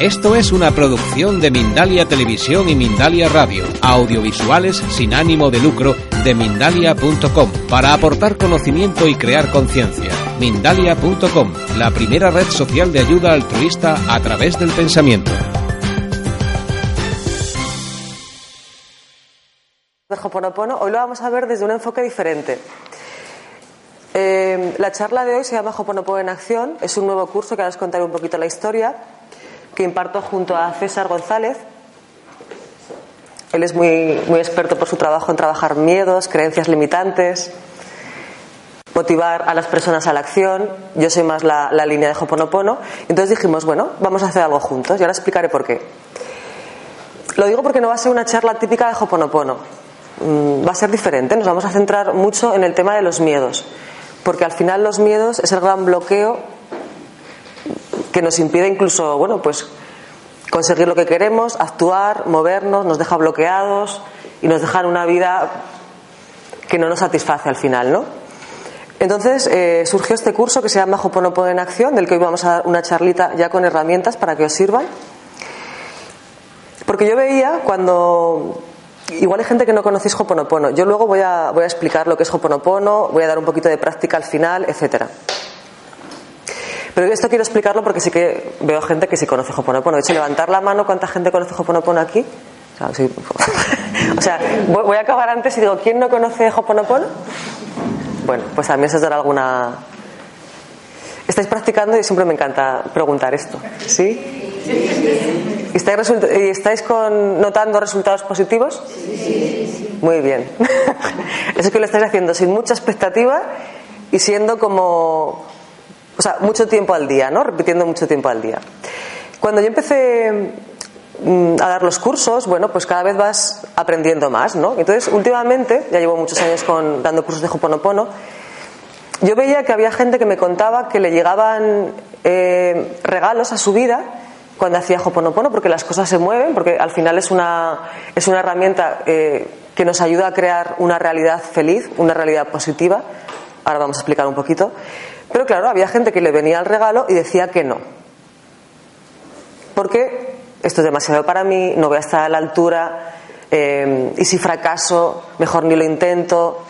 Esto es una producción de Mindalia Televisión y Mindalia Radio, audiovisuales sin ánimo de lucro de mindalia.com, para aportar conocimiento y crear conciencia. Mindalia.com, la primera red social de ayuda altruista a través del pensamiento. hoy lo vamos a ver desde un enfoque diferente. Eh, la charla de hoy se llama Hoponopono en Acción, es un nuevo curso que ahora os contaré un poquito la historia que imparto junto a César González. Él es muy, muy experto por su trabajo en trabajar miedos, creencias limitantes, motivar a las personas a la acción. Yo soy más la, la línea de Hoponopono. Entonces dijimos, bueno, vamos a hacer algo juntos y ahora explicaré por qué. Lo digo porque no va a ser una charla típica de Hoponopono. Mm, va a ser diferente. Nos vamos a centrar mucho en el tema de los miedos. Porque al final los miedos es el gran bloqueo que nos impide incluso, bueno, pues conseguir lo que queremos, actuar, movernos, nos deja bloqueados y nos deja en una vida que no nos satisface al final, ¿no? Entonces eh, surgió este curso que se llama Hoponopono en Acción, del que hoy vamos a dar una charlita ya con herramientas para que os sirvan. Porque yo veía cuando. Igual hay gente que no conocéis Hoponopono. Yo luego voy a, voy a explicar lo que es Hoponopono, voy a dar un poquito de práctica al final, etcétera. Pero esto quiero explicarlo porque sí que veo gente que sí conoce Hoponopono. De hecho, levantar la mano, ¿cuánta gente conoce Hoponopono aquí? O sea, voy a acabar antes y digo, ¿quién no conoce Hoponopono? Bueno, pues a mí eso dará alguna... ¿Estáis practicando? Y siempre me encanta preguntar esto. ¿Sí? ¿Y estáis, ¿Y estáis con, notando resultados positivos? Sí. Muy bien. Eso que lo estáis haciendo sin mucha expectativa y siendo como o sea, mucho tiempo al día, ¿no? Repitiendo mucho tiempo al día. Cuando yo empecé mm, a dar los cursos, bueno, pues cada vez vas aprendiendo más, ¿no? Entonces, últimamente, ya llevo muchos años con, dando cursos de Hoponopono, yo veía que había gente que me contaba que le llegaban eh, regalos a su vida cuando hacía Hoponopono, porque las cosas se mueven, porque al final es una, es una herramienta eh, que nos ayuda a crear una realidad feliz, una realidad positiva. Ahora vamos a explicar un poquito. Pero claro, había gente que le venía al regalo y decía que no. Porque esto es demasiado para mí, no voy a estar a la altura, eh, y si fracaso, mejor ni lo intento.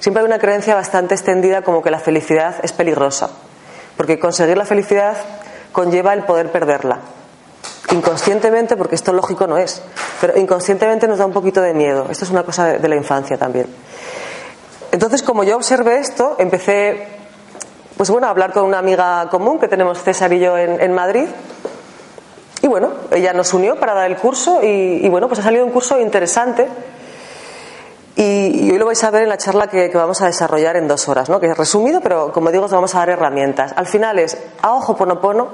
Siempre hay una creencia bastante extendida como que la felicidad es peligrosa. Porque conseguir la felicidad conlleva el poder perderla. Inconscientemente, porque esto lógico no es, pero inconscientemente nos da un poquito de miedo. Esto es una cosa de la infancia también. Entonces, como yo observé esto, empecé pues bueno, hablar con una amiga común que tenemos César y yo en, Madrid. Y bueno, ella nos unió para dar el curso y, bueno, pues ha salido un curso interesante. Y, hoy lo vais a ver en la charla que, vamos a desarrollar en dos horas, ¿no? que es resumido, pero como digo, os vamos a dar herramientas. Al final es hago Hoponopono,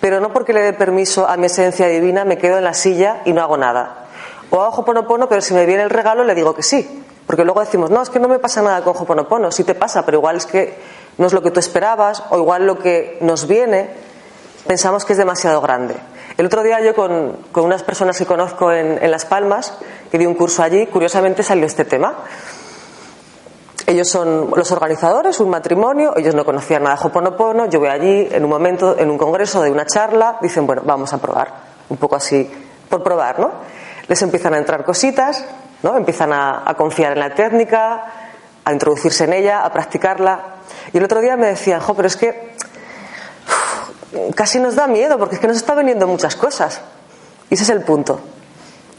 pero no porque le dé permiso a mi esencia divina me quedo en la silla y no hago nada. O hago Hoponopono, pero si me viene el regalo le digo que sí. Porque luego decimos, no, es que no me pasa nada con Hoponopono. Sí te pasa, pero igual es que no es lo que tú esperabas o igual lo que nos viene pensamos que es demasiado grande. El otro día yo con, unas personas que conozco en, Las Palmas, que di un curso allí, curiosamente salió este tema. Ellos son los organizadores, un matrimonio, ellos no conocían nada de Hoponopono, yo voy allí en un momento, en un congreso de una charla, dicen, bueno, vamos a probar, un poco así, por probar, ¿no? Les empiezan a entrar cositas, ¿no? Empiezan a, a confiar en la técnica, a introducirse en ella, a practicarla, y el otro día me decían, jo, pero es que casi nos da miedo porque es que nos está veniendo muchas cosas. Y ese es el punto.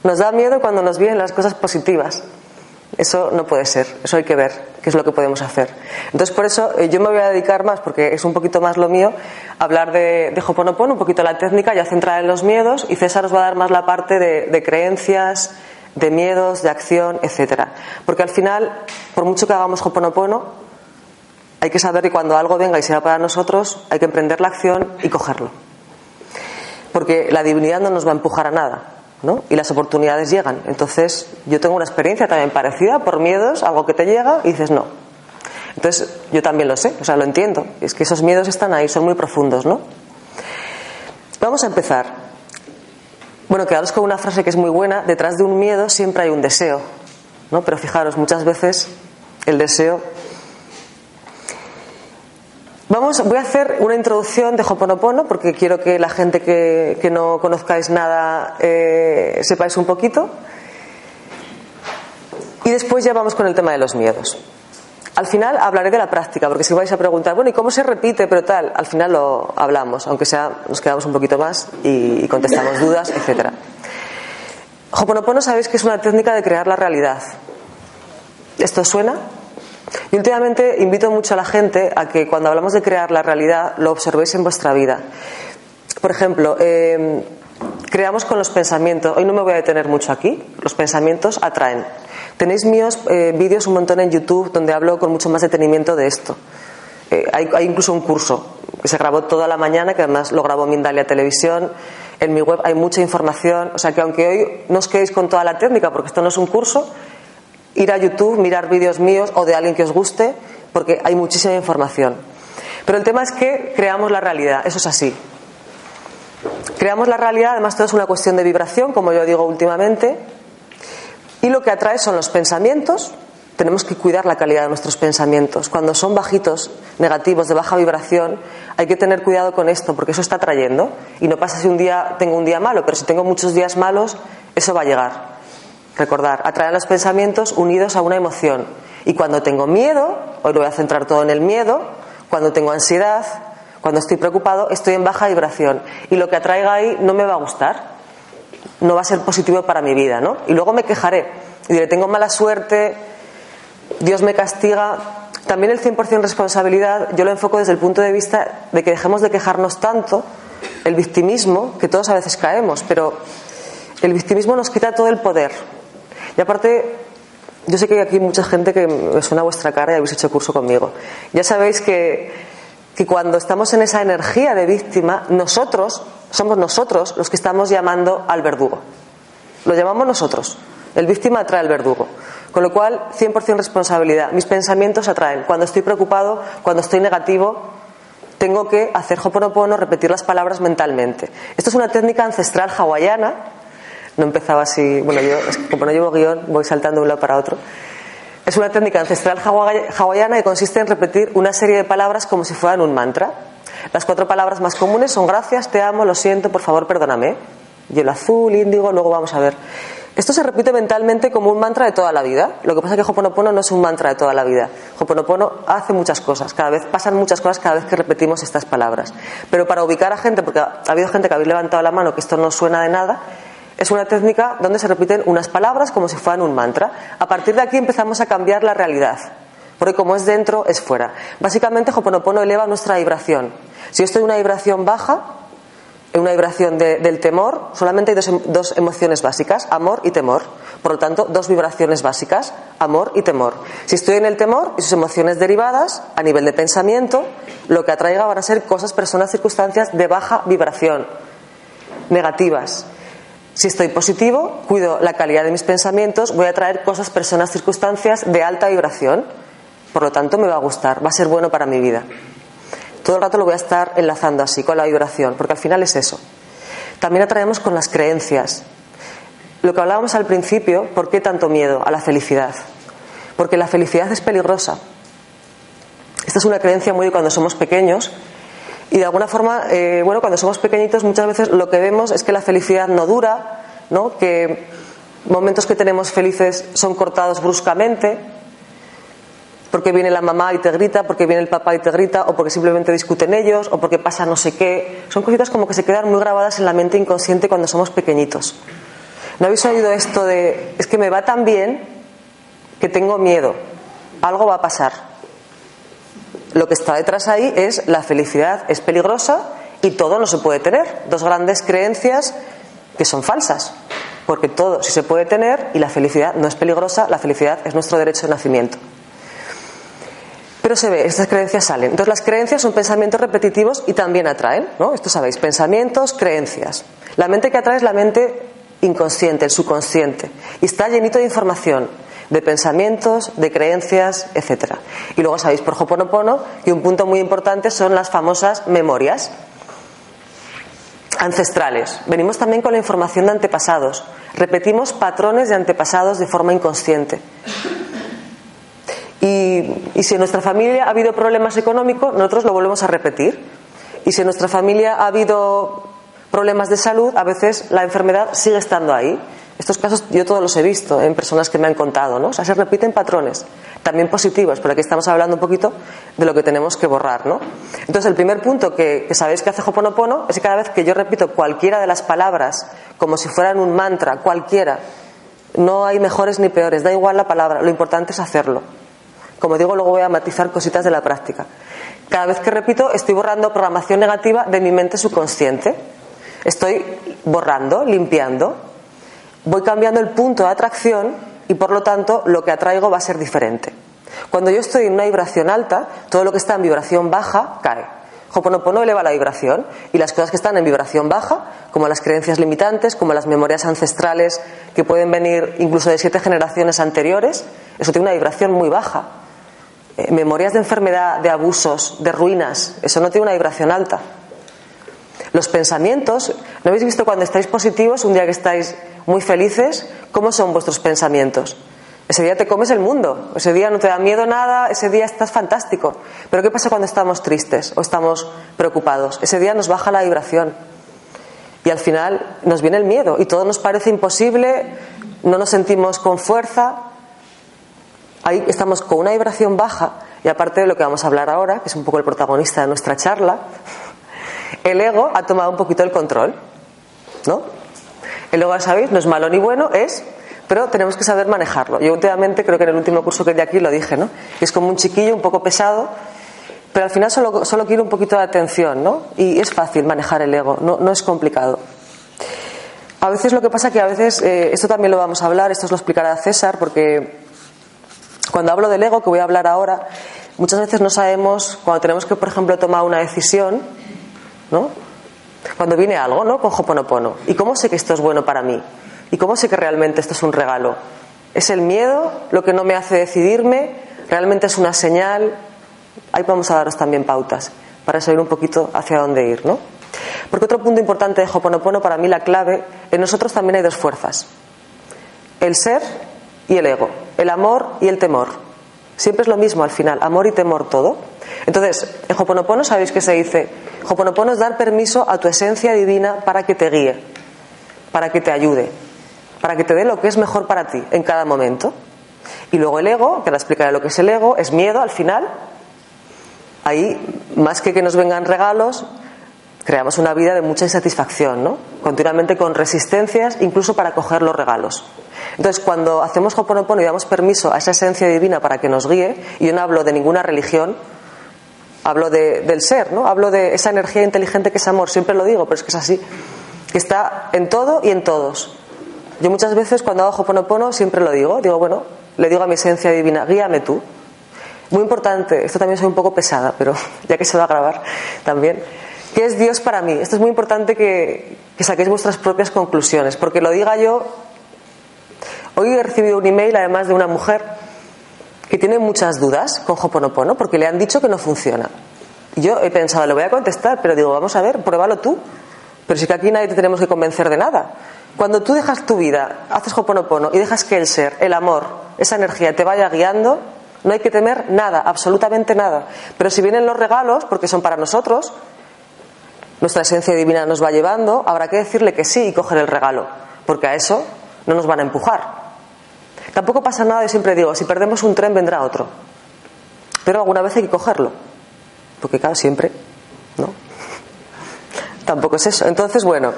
Nos da miedo cuando nos vienen las cosas positivas. Eso no puede ser, eso hay que ver qué es lo que podemos hacer. Entonces, por eso eh, yo me voy a dedicar más, porque es un poquito más lo mío, a hablar de, de Hoponopono, un poquito la técnica, ya centrada en los miedos, y César os va a dar más la parte de, de creencias, de miedos, de acción, etcétera. Porque al final, por mucho que hagamos Hoponopono, hay que saber que cuando algo venga y sea para nosotros, hay que emprender la acción y cogerlo. Porque la divinidad no nos va a empujar a nada, ¿no? Y las oportunidades llegan. Entonces, yo tengo una experiencia también parecida por miedos, algo que te llega y dices no. Entonces, yo también lo sé, o sea, lo entiendo. Es que esos miedos están ahí, son muy profundos, ¿no? Vamos a empezar. Bueno, quedaros con una frase que es muy buena: detrás de un miedo siempre hay un deseo, ¿no? Pero fijaros, muchas veces el deseo Vamos, voy a hacer una introducción de Hoponopono porque quiero que la gente que, no conozcáis nada eh, sepáis un poquito. Y después ya vamos con el tema de los miedos. Al final hablaré de la práctica, porque si vais a preguntar, bueno, ¿y cómo se repite? Pero tal, al final lo hablamos, aunque sea, nos quedamos un poquito más y, contestamos dudas, etc. Hoponopono sabéis que es una técnica de crear la realidad. ¿Esto suena? Y últimamente invito mucho a la gente a que cuando hablamos de crear la realidad lo observéis en vuestra vida. Por ejemplo, eh, creamos con los pensamientos. Hoy no me voy a detener mucho aquí. Los pensamientos atraen. Tenéis míos eh, vídeos un montón en YouTube donde hablo con mucho más detenimiento de esto. Eh, hay, incluso un curso que se grabó toda la mañana, que además lo grabó Mindalia Televisión. En mi web hay mucha información. O sea que aunque hoy no os quedéis con toda la técnica, porque esto no es un curso, ir a YouTube, mirar vídeos míos o de alguien que os guste, porque hay muchísima información. Pero el tema es que creamos la realidad, eso es así. Creamos la realidad, además todo es una cuestión de vibración, como yo digo últimamente, y lo que atrae son los pensamientos. Tenemos que cuidar la calidad de nuestros pensamientos. Cuando son bajitos, negativos, de baja vibración, hay que tener cuidado con esto, porque eso está atrayendo. Y no pasa si un día tengo un día malo, pero si tengo muchos días malos, eso va a llegar. Recordar, atraer los pensamientos unidos a una emoción. Y cuando tengo miedo, hoy lo voy a centrar todo en el miedo, cuando tengo ansiedad, cuando estoy preocupado, estoy en baja vibración. Y lo que atraiga ahí no me va a gustar no va a ser positivo para mi vida, ¿no? Y luego me quejaré y diré, tengo mala suerte, Dios me castiga. También el 100% responsabilidad yo lo enfoco desde el punto de vista de que dejemos de quejarnos tanto, el victimismo, que todos a veces caemos, pero el victimismo nos quita todo el poder. Y aparte, yo sé que hay aquí mucha gente que me suena a vuestra cara y habéis hecho curso conmigo. Ya sabéis que, que cuando estamos en esa energía de víctima, nosotros somos nosotros los que estamos llamando al verdugo. Lo llamamos nosotros. El víctima atrae al verdugo. Con lo cual, 100% responsabilidad. Mis pensamientos atraen. Cuando estoy preocupado, cuando estoy negativo, tengo que hacer hoponopono, repetir las palabras mentalmente. Esto es una técnica ancestral hawaiana. No empezaba así, bueno, yo como no llevo guion, voy saltando de un lado para otro. Es una técnica ancestral hawaiana que consiste en repetir una serie de palabras como si fueran un mantra. Las cuatro palabras más comunes son gracias, te amo, lo siento, por favor, perdóname. Hielo azul, índigo, luego vamos a ver. Esto se repite mentalmente como un mantra de toda la vida. Lo que pasa es que Hoponopono no es un mantra de toda la vida. Hoponopono hace muchas cosas, cada vez pasan muchas cosas cada vez que repetimos estas palabras. Pero para ubicar a gente, porque ha habido gente que habéis levantado la mano que esto no suena de nada, es una técnica donde se repiten unas palabras como si fueran un mantra. A partir de aquí empezamos a cambiar la realidad. Porque como es dentro, es fuera. Básicamente, Hoponopono eleva nuestra vibración. Si yo estoy en una vibración baja, en una vibración del temor, solamente hay dos, em, dos, emociones básicas, amor y temor. Por lo tanto, dos vibraciones básicas, amor y temor. Si estoy en el temor y sus emociones derivadas, a nivel de pensamiento, lo que atraiga van a ser cosas, personas, circunstancias de baja vibración, negativas. Si estoy positivo, cuido la calidad de mis pensamientos, voy a traer cosas, personas, circunstancias de alta vibración. Por lo tanto, me va a gustar, va a ser bueno para mi vida. Todo el rato lo voy a estar enlazando así, con la vibración, porque al final es eso. También atraemos con las creencias. Lo que hablábamos al principio, ¿por qué tanto miedo a la felicidad? Porque la felicidad es peligrosa. Esta es una creencia muy cuando somos pequeños y de alguna forma, eh, bueno, cuando somos pequeñitos muchas veces lo que vemos es que la felicidad no dura, ¿no? que momentos que tenemos felices son cortados bruscamente, porque viene la mamá y te grita, porque viene el papá y te grita, o porque simplemente discuten ellos, o porque pasa no sé qué. Son cositas como que se quedan muy grabadas en la mente inconsciente cuando somos pequeñitos. ¿No habéis oído esto de, es que me va tan bien que tengo miedo, algo va a pasar? Lo que está detrás ahí es la felicidad es peligrosa y todo no se puede tener. Dos grandes creencias que son falsas. Porque todo sí se puede tener y la felicidad no es peligrosa, la felicidad es nuestro derecho de nacimiento. Pero se ve, estas creencias salen. Entonces las creencias son pensamientos repetitivos y también atraen, ¿no? Esto sabéis, pensamientos, creencias. La mente que atrae es la mente inconsciente, el subconsciente. Y está llenito de información de pensamientos, de creencias, etc. Y luego sabéis por Hoponopono que un punto muy importante son las famosas memorias ancestrales. Venimos también con la información de antepasados. Repetimos patrones de antepasados de forma inconsciente. Y, y si en nuestra familia ha habido problemas económicos, nosotros lo volvemos a repetir. Y si en nuestra familia ha habido problemas de salud, a veces la enfermedad sigue estando ahí. Estos casos yo todos los he visto en personas que me han contado, ¿no? O sea, se repiten patrones, también positivos, pero aquí estamos hablando un poquito de lo que tenemos que borrar, ¿no? Entonces, el primer punto que, sabéis que hace Hoponopono es que cada vez que yo repito cualquiera de las palabras como si fueran un mantra, cualquiera, no hay mejores ni peores, da igual la palabra, lo importante es hacerlo. Como digo, luego voy a matizar cositas de la práctica. Cada vez que repito, estoy borrando programación negativa de mi mente subconsciente. Estoy borrando, limpiando. Voy cambiando el punto de atracción y por lo tanto lo que atraigo va a ser diferente. Cuando yo estoy en una vibración alta, todo lo que está en vibración baja cae. Hoponopono eleva la vibración y las cosas que están en vibración baja, como las creencias limitantes, como las memorias ancestrales que pueden venir incluso de siete generaciones anteriores, eso tiene una vibración muy baja. Eh, memorias de enfermedad, de abusos, de ruinas, eso no tiene una vibración alta. Los pensamientos, ¿no habéis visto cuando estáis positivos, un día que estáis muy felices, cómo son vuestros pensamientos? Ese día te comes el mundo, ese día no te da miedo nada, ese día estás fantástico. Pero ¿qué pasa cuando estamos tristes o estamos preocupados? Ese día nos baja la vibración y al final nos viene el miedo y todo nos parece imposible, no nos sentimos con fuerza. Ahí estamos con una vibración baja y aparte de lo que vamos a hablar ahora, que es un poco el protagonista de nuestra charla, el ego ha tomado un poquito el control, ¿no? El ego, ya sabéis, no es malo ni bueno, es, pero tenemos que saber manejarlo. Yo últimamente, creo que en el último curso que di aquí lo dije, ¿no? Es como un chiquillo un poco pesado, pero al final solo, solo quiere un poquito de atención, ¿no? Y es fácil manejar el ego, no, es complicado. A veces lo que pasa que a veces, eh, esto también lo vamos a hablar, esto os lo explicará César, porque cuando hablo del ego, que voy a hablar ahora, muchas veces no sabemos, cuando tenemos que, por ejemplo, tomar una decisión, ¿no? Cuando viene algo, ¿no? Con Hoponopono. ¿Y cómo sé que esto es bueno para mí? ¿Y cómo sé que realmente esto es un regalo? ¿Es el miedo lo que no me hace decidirme? ¿Realmente es una señal? Ahí vamos a daros también pautas para saber un poquito hacia dónde ir, ¿no? Porque otro punto importante de Hoponopono, para mí la clave, en nosotros también hay dos fuerzas. El ser y el ego. El amor y el temor. Siempre es lo mismo al final, amor y temor todo. Entonces, en Hoponopono sabéis que se dice, Hoponopono es dar permiso a tu esencia divina para que te guíe, para que te ayude, para que te dé lo que es mejor para ti en cada momento. Y luego el ego, que la explicaré lo que es el ego, es miedo al final. Ahí, más que que nos vengan regalos, creamos una vida de mucha insatisfacción, ¿no? Continuamente con resistencias, incluso para coger los regalos. Entonces, cuando hacemos Hoponopono y damos permiso a esa esencia divina para que nos guíe, y yo no hablo de ninguna religión, hablo de, del ser, ¿no? Hablo de esa energía inteligente que es amor, siempre lo digo, pero es que es así, que está en todo y en todos. Yo muchas veces cuando hago Hoponopono siempre lo digo, digo, bueno, le digo a mi esencia divina, guíame tú. Muy importante, esto también soy un poco pesada, pero ya que se va a grabar también. ¿Qué es Dios para mí? Esto es muy importante que, que saquéis vuestras propias conclusiones, porque lo diga yo. Hoy he recibido un email además de una mujer que tiene muchas dudas con Hoponopono porque le han dicho que no funciona. Yo he pensado, le voy a contestar, pero digo, vamos a ver, pruébalo tú. Pero si que aquí nadie te tenemos que convencer de nada. Cuando tú dejas tu vida, haces Hoponopono y dejas que el ser, el amor, esa energía te vaya guiando, no hay que temer nada, absolutamente nada. Pero si vienen los regalos, porque son para nosotros, nuestra esencia divina nos va llevando, habrá que decirle que sí y coger el regalo, porque a eso no nos van a empujar. Tampoco pasa nada, yo siempre digo, si perdemos un tren vendrá otro. Pero alguna vez hay que cogerlo, porque claro, siempre, ¿no? Tampoco es eso. Entonces, bueno,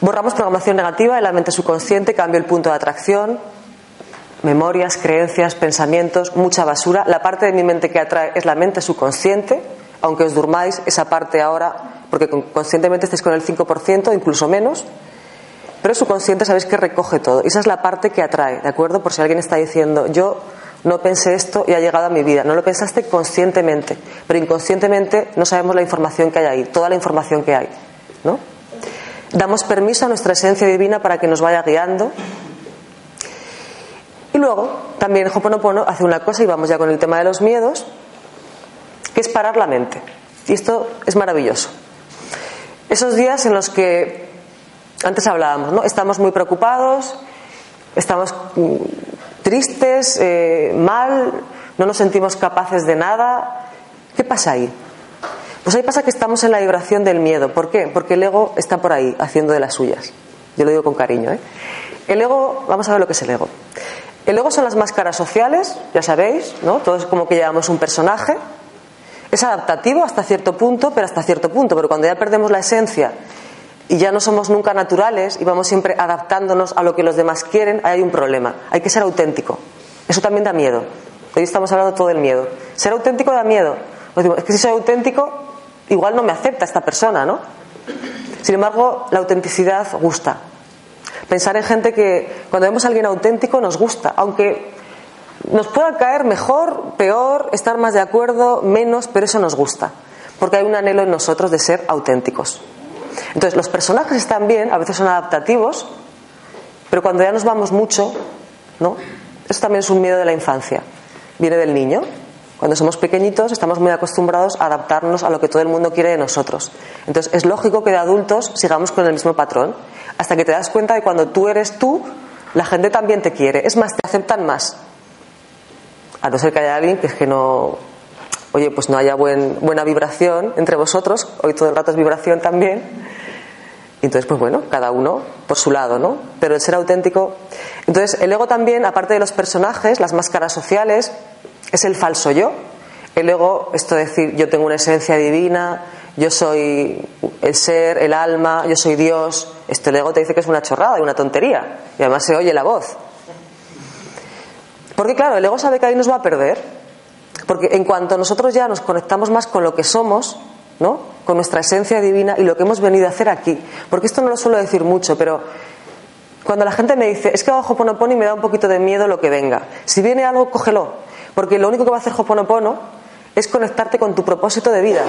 borramos programación negativa de la mente subconsciente, cambio el punto de atracción, memorias, creencias, pensamientos, mucha basura. La parte de mi mente que atrae es la mente subconsciente, aunque os durmáis, esa parte ahora, porque conscientemente estáis con el 5%, incluso menos, pero subconsciente sabéis que recoge todo. Y esa es la parte que atrae, ¿de acuerdo? Por si alguien está diciendo, yo no pensé esto y ha llegado a mi vida. No lo pensaste conscientemente, pero inconscientemente no sabemos la información que hay ahí, toda la información que hay, ¿no? Damos permiso a nuestra esencia divina para que nos vaya guiando. Y luego, también Hoponopono hace una cosa, y vamos ya con el tema de los miedos, que es parar la mente. Y esto es maravilloso. Esos días en los que antes hablábamos, ¿no? Estamos muy preocupados, estamos tristes, eh, mal, no nos sentimos capaces de nada. ¿Qué pasa ahí? Pues ahí pasa que estamos en la vibración del miedo. ¿Por qué? Porque el ego está por ahí, haciendo de las suyas. Yo lo digo con cariño. ¿eh? El ego, vamos a ver lo que es el ego. El ego son las máscaras sociales, ya sabéis, ¿no? Todo es como que llevamos un personaje. Es adaptativo hasta cierto punto, pero hasta cierto punto. Pero cuando ya perdemos la esencia y ya no somos nunca naturales y vamos siempre adaptándonos a lo que los demás quieren, ahí hay un problema. Hay que ser auténtico. Eso también da miedo. Hoy estamos hablando todo del miedo. Ser auténtico da miedo. Es que si soy auténtico, igual no me acepta esta persona, ¿no? Sin embargo, la autenticidad gusta. Pensar en gente que cuando vemos a alguien auténtico nos gusta, aunque nos pueda caer mejor, peor, estar más de acuerdo, menos, pero eso nos gusta, porque hay un anhelo en nosotros de ser auténticos. Entonces, los personajes están bien, a veces son adaptativos, pero cuando ya nos vamos mucho, ¿no? Eso también es un miedo de la infancia. Viene del niño, cuando somos pequeñitos estamos muy acostumbrados a adaptarnos a lo que todo el mundo quiere de nosotros. Entonces es lógico que de adultos sigamos con el mismo patrón, hasta que te das cuenta de que cuando tú eres tú, la gente también te quiere. Es más, te aceptan más. A no ser que haya alguien que es que no, oye, pues no haya buena vibración entre vosotros, hoy todo el rato es vibración también. Entonces, pues bueno, cada uno por su lado, ¿no? Pero el ser auténtico. Entonces, el ego también, aparte de los personajes, las máscaras sociales, es el falso yo. El ego, esto de decir, yo tengo una esencia divina, yo soy el ser, el alma, yo soy Dios. Este el ego te dice que es una chorrada y una tontería. Y además se oye la voz. Porque claro, el ego sabe que ahí nos va a perder. Porque en cuanto nosotros ya nos conectamos más con lo que somos, ¿no? Con nuestra esencia divina y lo que hemos venido a hacer aquí. Porque esto no lo suelo decir mucho, pero cuando la gente me dice, es que hago Hoponopono y me da un poquito de miedo lo que venga. Si viene algo, cógelo. Porque lo único que va a hacer Hoponopono es conectarte con tu propósito de vida.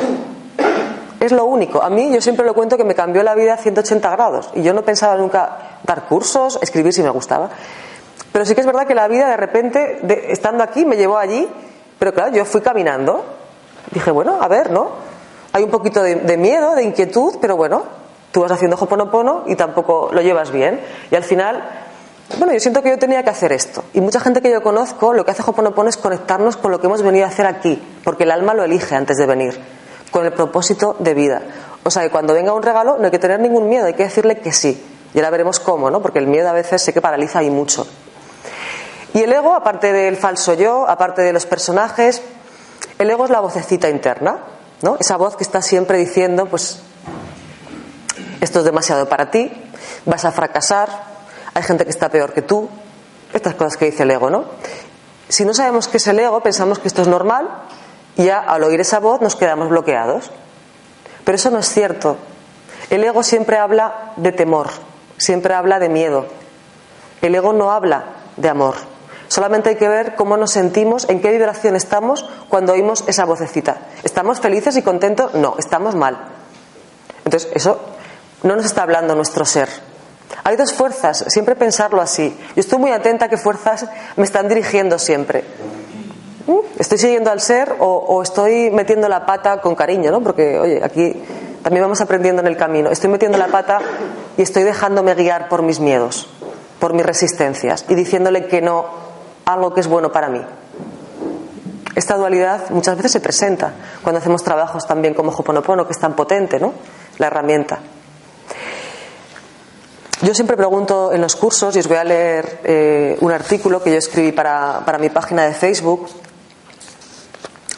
Es lo único. A mí yo siempre lo cuento que me cambió la vida a 180 grados. Y yo no pensaba nunca dar cursos, escribir si me gustaba. Pero sí que es verdad que la vida de repente, estando aquí, me llevó allí. Pero claro, yo fui caminando. Dije, bueno, a ver, ¿no? Hay un poquito de, miedo, de inquietud, pero bueno, tú vas haciendo Hoponopono y tampoco lo llevas bien. Y al final bueno, yo siento que yo tenía que hacer esto. Y mucha gente que yo conozco lo que hace Hoponopono es conectarnos con lo que hemos venido a hacer aquí, porque el alma lo elige antes de venir, con el propósito de vida. O sea que cuando venga un regalo no hay que tener ningún miedo, hay que decirle que sí. Y ahora veremos cómo, ¿no? Porque el miedo a veces sé que paraliza y mucho. Y el ego, aparte del falso yo, aparte de los personajes, el ego es la vocecita interna, ¿no? Esa voz que está siempre diciendo, pues, esto es demasiado para ti, vas a fracasar, hay gente que está peor que tú, estas cosas que dice el ego, ¿no? Si no sabemos qué es el ego, pensamos que esto es normal y ya al oír esa voz nos quedamos bloqueados. Pero eso no es cierto. El ego siempre habla de temor, siempre habla de miedo. El ego no habla de amor. Solamente hay que ver cómo nos sentimos, en qué vibración estamos cuando oímos esa vocecita. ¿Estamos felices y contentos? No, estamos mal. Entonces, eso no nos está hablando nuestro ser. Hay dos fuerzas, siempre pensarlo así. Yo estoy muy atenta a qué fuerzas me están dirigiendo siempre. ¿Mm? ¿Estoy siguiendo al ser o, estoy metiendo la pata con cariño? ¿no? Porque, oye, aquí también vamos aprendiendo en el camino. Estoy metiendo la pata y estoy dejándome guiar por mis miedos, por mis resistencias y diciéndole que no algo que es bueno para mí. Esta dualidad muchas veces se presenta cuando hacemos trabajos también como Hoponopono, que es tan potente, ¿no? La herramienta. Yo siempre pregunto en los cursos, y os voy a leer eh, un artículo que yo escribí para, para mi página de Facebook.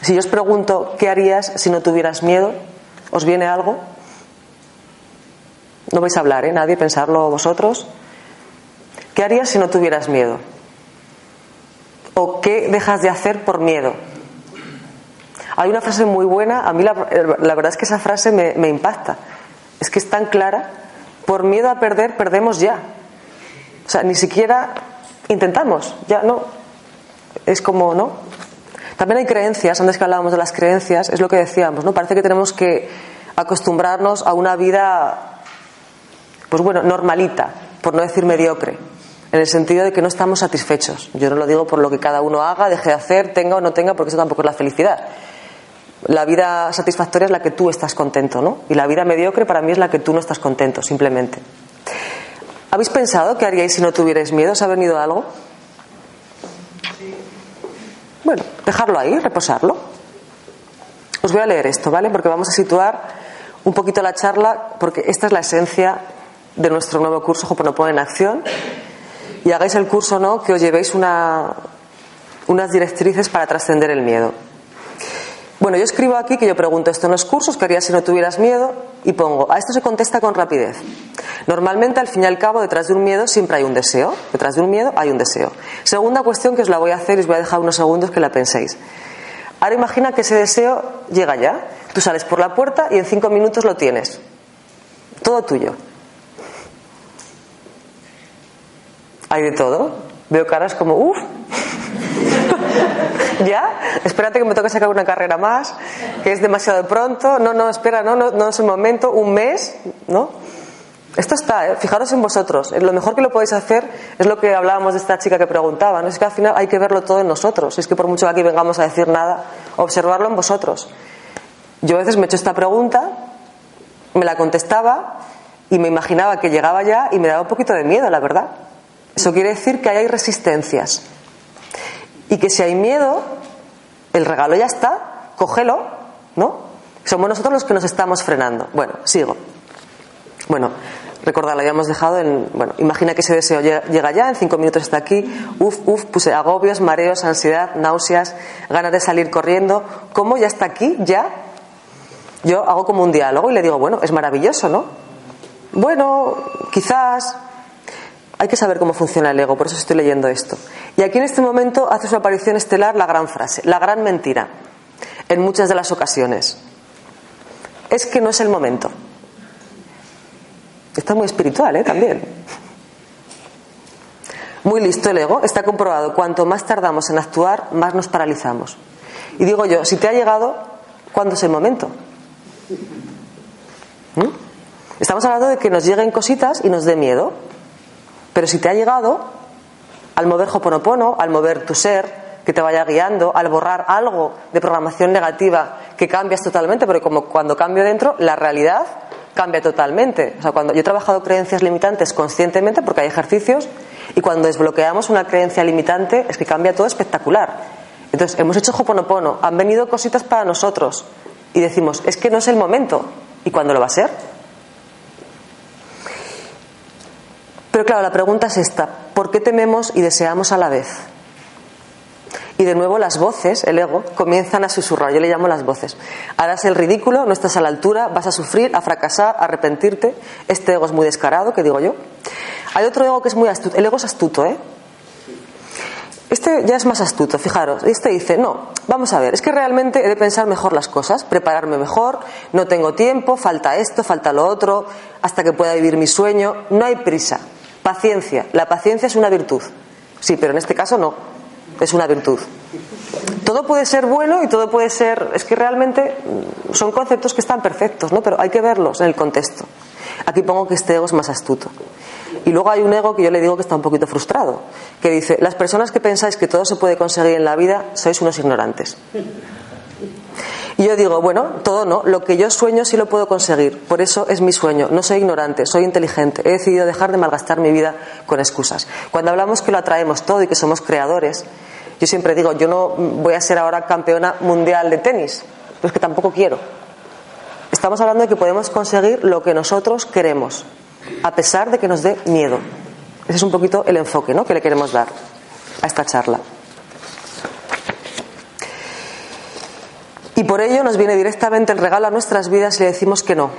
Si yo os pregunto, ¿qué harías si no tuvieras miedo? ¿Os viene algo? No vais a hablar, ¿eh? Nadie, pensarlo vosotros. ¿Qué harías si no tuvieras miedo? ¿O qué dejas de hacer por miedo? Hay una frase muy buena, a mí la, verdad es que esa frase me, me impacta. Es que es tan clara por miedo a perder, perdemos ya. O sea, ni siquiera intentamos, ya no. Es como, ¿no? También hay creencias, antes que hablábamos de las creencias, es lo que decíamos, ¿no? Parece que tenemos que acostumbrarnos a una vida, pues bueno, normalita, por no decir mediocre, en el sentido de que no estamos satisfechos. Yo no lo digo por lo que cada uno haga, deje de hacer, tenga o no tenga, porque eso tampoco es la felicidad la vida satisfactoria es la que tú estás contento, ¿no? Y la vida mediocre para mí es la que tú no estás contento, simplemente. ¿Habéis pensado qué haríais si no tuvierais miedo? ¿Os ha venido algo? Bueno, dejarlo ahí, reposarlo. Os voy a leer esto, ¿vale? Porque vamos a situar un poquito la charla, porque esta es la esencia de nuestro nuevo curso Hoponopono en Acción. Y hagáis el curso o no, que os llevéis una, unas directrices para trascender el miedo. Bueno, yo escribo aquí que yo pregunto esto en los cursos, ¿qué harías si no tuvieras miedo? Y pongo, a esto se contesta con rapidez. Normalmente, al fin y al cabo, detrás de un miedo siempre hay un deseo. Detrás de un miedo hay un deseo. Segunda cuestión que os la voy a hacer y os voy a dejar unos segundos que la penséis. Ahora imagina que ese deseo llega ya. Tú sales por la puerta y en cinco minutos lo tienes. Todo tuyo. Hay de todo. Veo caras como, uff, ¿Ya? Espérate que me toque sacar una carrera más, que es demasiado pronto. No, no, espera, no, no, no es el momento, un mes, ¿no? Esto está, ¿eh? fijaros en vosotros. Lo mejor que lo podéis hacer es lo que hablábamos de esta chica que preguntaba. ¿no? Es que al final hay que verlo todo en nosotros. Es que por mucho que aquí vengamos a decir nada, observarlo en vosotros. Yo a veces me he hecho esta pregunta, me la contestaba y me imaginaba que llegaba ya y me daba un poquito de miedo, la verdad. Eso quiere decir que hay resistencias. Y que si hay miedo, el regalo ya está, cógelo, ¿no? Somos nosotros los que nos estamos frenando. Bueno, sigo. Bueno, recordad, lo habíamos dejado en. Bueno, imagina que ese deseo llega ya, en cinco minutos está aquí. Uf, uf, puse agobios, mareos, ansiedad, náuseas, ganas de salir corriendo. ¿Cómo ya está aquí? ¿Ya? Yo hago como un diálogo y le digo, bueno, es maravilloso, ¿no? Bueno, quizás, hay que saber cómo funciona el ego, por eso estoy leyendo esto. Y aquí en este momento hace su aparición estelar la gran frase, la gran mentira, en muchas de las ocasiones. Es que no es el momento. Está muy espiritual, ¿eh? También. Muy listo el ego, está comprobado. Cuanto más tardamos en actuar, más nos paralizamos. Y digo yo, si te ha llegado, ¿cuándo es el momento? ¿Mm? Estamos hablando de que nos lleguen cositas y nos dé miedo. Pero si te ha llegado, al mover Hoponopono, al mover tu ser, que te vaya guiando, al borrar algo de programación negativa que cambias totalmente, porque como cuando cambio dentro, la realidad cambia totalmente. O sea, cuando yo he trabajado creencias limitantes conscientemente, porque hay ejercicios, y cuando desbloqueamos una creencia limitante, es que cambia todo espectacular. Entonces, hemos hecho Hoponopono, han venido cositas para nosotros, y decimos, es que no es el momento. ¿Y cuándo lo va a ser? Pero claro, la pregunta es esta, ¿por qué tememos y deseamos a la vez? Y de nuevo las voces, el ego, comienzan a susurrar. Yo le llamo las voces. Harás el ridículo, no estás a la altura, vas a sufrir, a fracasar, a arrepentirte. Este ego es muy descarado, que digo yo. Hay otro ego que es muy astuto. El ego es astuto, ¿eh? Este ya es más astuto, fijaros. Este dice, no, vamos a ver, es que realmente he de pensar mejor las cosas, prepararme mejor, no tengo tiempo, falta esto, falta lo otro, hasta que pueda vivir mi sueño. No hay prisa. Paciencia. La paciencia es una virtud. Sí, pero en este caso no. Es una virtud. Todo puede ser bueno y todo puede ser. Es que realmente son conceptos que están perfectos, ¿no? Pero hay que verlos en el contexto. Aquí pongo que este ego es más astuto. Y luego hay un ego que yo le digo que está un poquito frustrado, que dice, las personas que pensáis que todo se puede conseguir en la vida sois unos ignorantes. Y yo digo, bueno, todo no, lo que yo sueño sí lo puedo conseguir, por eso es mi sueño, no soy ignorante, soy inteligente, he decidido dejar de malgastar mi vida con excusas. Cuando hablamos que lo atraemos todo y que somos creadores, yo siempre digo, yo no voy a ser ahora campeona mundial de tenis, pero es que tampoco quiero. Estamos hablando de que podemos conseguir lo que nosotros queremos, a pesar de que nos dé miedo. Ese es un poquito el enfoque ¿no? que le queremos dar a esta charla. Y por ello nos viene directamente el regalo a nuestras vidas y le decimos que no.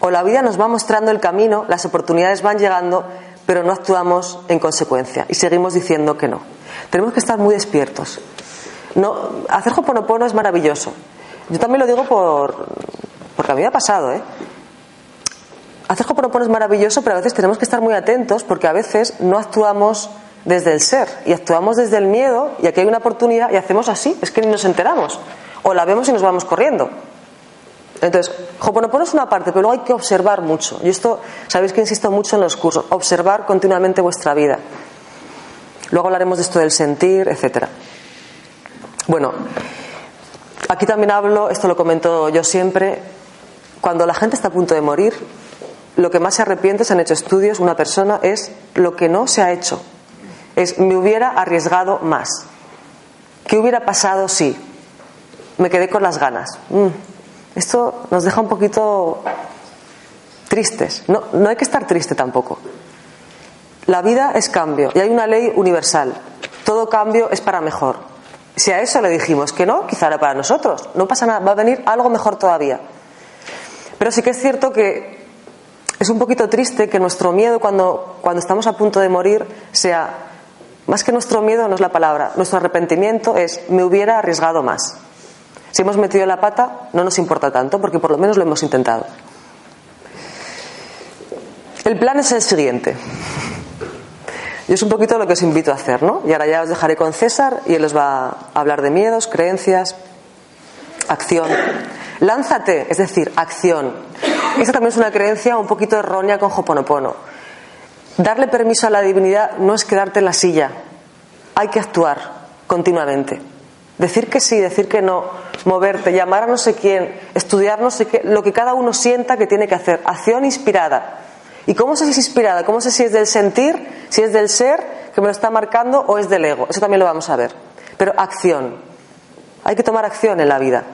O la vida nos va mostrando el camino, las oportunidades van llegando, pero no actuamos en consecuencia y seguimos diciendo que no. Tenemos que estar muy despiertos. No, hacer Hoponopono es maravilloso. Yo también lo digo por, porque a mí me ha pasado, ¿eh? Hacer Hoponopono es maravilloso, pero a veces tenemos que estar muy atentos porque a veces no actuamos desde el ser y actuamos desde el miedo y aquí hay una oportunidad y hacemos así, es que ni nos enteramos o la vemos y nos vamos corriendo. Entonces, Hoponopono es una parte, pero luego hay que observar mucho. Y esto, sabéis que insisto mucho en los cursos, observar continuamente vuestra vida. Luego hablaremos de esto del sentir, etcétera. Bueno, aquí también hablo, esto lo comento yo siempre, cuando la gente está a punto de morir, lo que más se arrepiente, se han hecho estudios, una persona, es lo que no se ha hecho. Es, me hubiera arriesgado más. ¿Qué hubiera pasado si? Me quedé con las ganas. Mm, esto nos deja un poquito tristes. No, no hay que estar triste tampoco. La vida es cambio y hay una ley universal. Todo cambio es para mejor. Si a eso le dijimos que no, quizá era para nosotros. No pasa nada, va a venir algo mejor todavía. Pero sí que es cierto que es un poquito triste que nuestro miedo cuando, cuando estamos a punto de morir sea, más que nuestro miedo no es la palabra, nuestro arrepentimiento es me hubiera arriesgado más. Si hemos metido la pata no nos importa tanto porque por lo menos lo hemos intentado. El plan es el siguiente. Y es un poquito lo que os invito a hacer, ¿no? Y ahora ya os dejaré con César y él os va a hablar de miedos, creencias, acción. Lánzate, es decir, acción. Esta también es una creencia un poquito errónea con Hoponopono. Darle permiso a la divinidad no es quedarte en la silla, hay que actuar continuamente. Decir que sí, decir que no, moverte, llamar a no sé quién, estudiar no sé qué, lo que cada uno sienta que tiene que hacer. Acción inspirada. ¿Y cómo sé si es inspirada? ¿Cómo sé si es del sentir, si es del ser que me lo está marcando o es del ego? Eso también lo vamos a ver. Pero acción. Hay que tomar acción en la vida.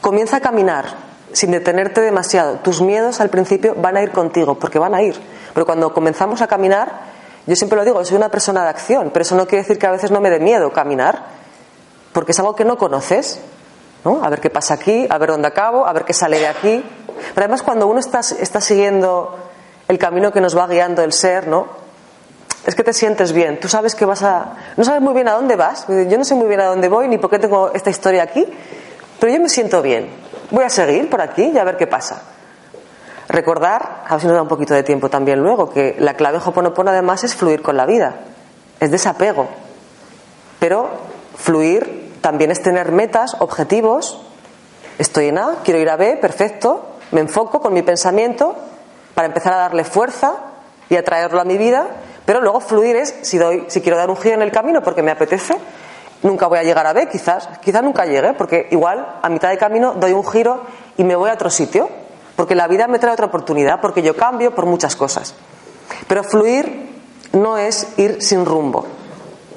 Comienza a caminar sin detenerte demasiado. Tus miedos al principio van a ir contigo, porque van a ir. Pero cuando comenzamos a caminar, yo siempre lo digo, soy una persona de acción, pero eso no quiere decir que a veces no me dé miedo caminar, porque es algo que no conoces. ¿no? A ver qué pasa aquí, a ver dónde acabo, a ver qué sale de aquí. Pero además cuando uno está, está siguiendo el camino que nos va guiando el ser, ¿no? Es que te sientes bien. Tú sabes que vas a... No sabes muy bien a dónde vas. Yo no sé muy bien a dónde voy ni por qué tengo esta historia aquí. Pero yo me siento bien. Voy a seguir por aquí y a ver qué pasa. Recordar, a ver si nos da un poquito de tiempo también luego, que la clave Hoponopono además es fluir con la vida. Es desapego. Pero fluir también es tener metas, objetivos. Estoy en A, quiero ir a B, perfecto me enfoco con mi pensamiento para empezar a darle fuerza y a traerlo a mi vida, pero luego fluir es si doy, si quiero dar un giro en el camino porque me apetece, nunca voy a llegar a B, quizás, quizás nunca llegue, porque igual a mitad de camino doy un giro y me voy a otro sitio, porque la vida me trae otra oportunidad, porque yo cambio por muchas cosas. Pero fluir no es ir sin rumbo.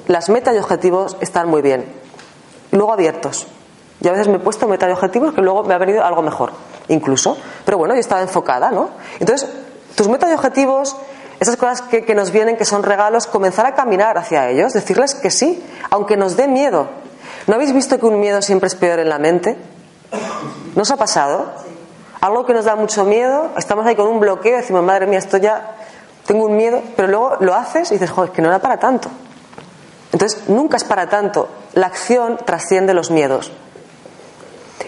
Las metas y objetivos están muy bien, luego abiertos. Y a veces me he puesto metas y objetivos que luego me ha venido algo mejor incluso. Pero bueno, yo estaba enfocada, ¿no? Entonces, tus metas y objetivos, esas cosas que, nos vienen, que son regalos, comenzar a caminar hacia ellos, decirles que sí, aunque nos dé miedo. ¿No habéis visto que un miedo siempre es peor en la mente? ¿No os ha pasado? Algo que nos da mucho miedo, estamos ahí con un bloqueo decimos, madre mía, esto ya, tengo un miedo, pero luego lo haces y dices, joder, que no era para tanto. Entonces, nunca es para tanto. La acción trasciende los miedos.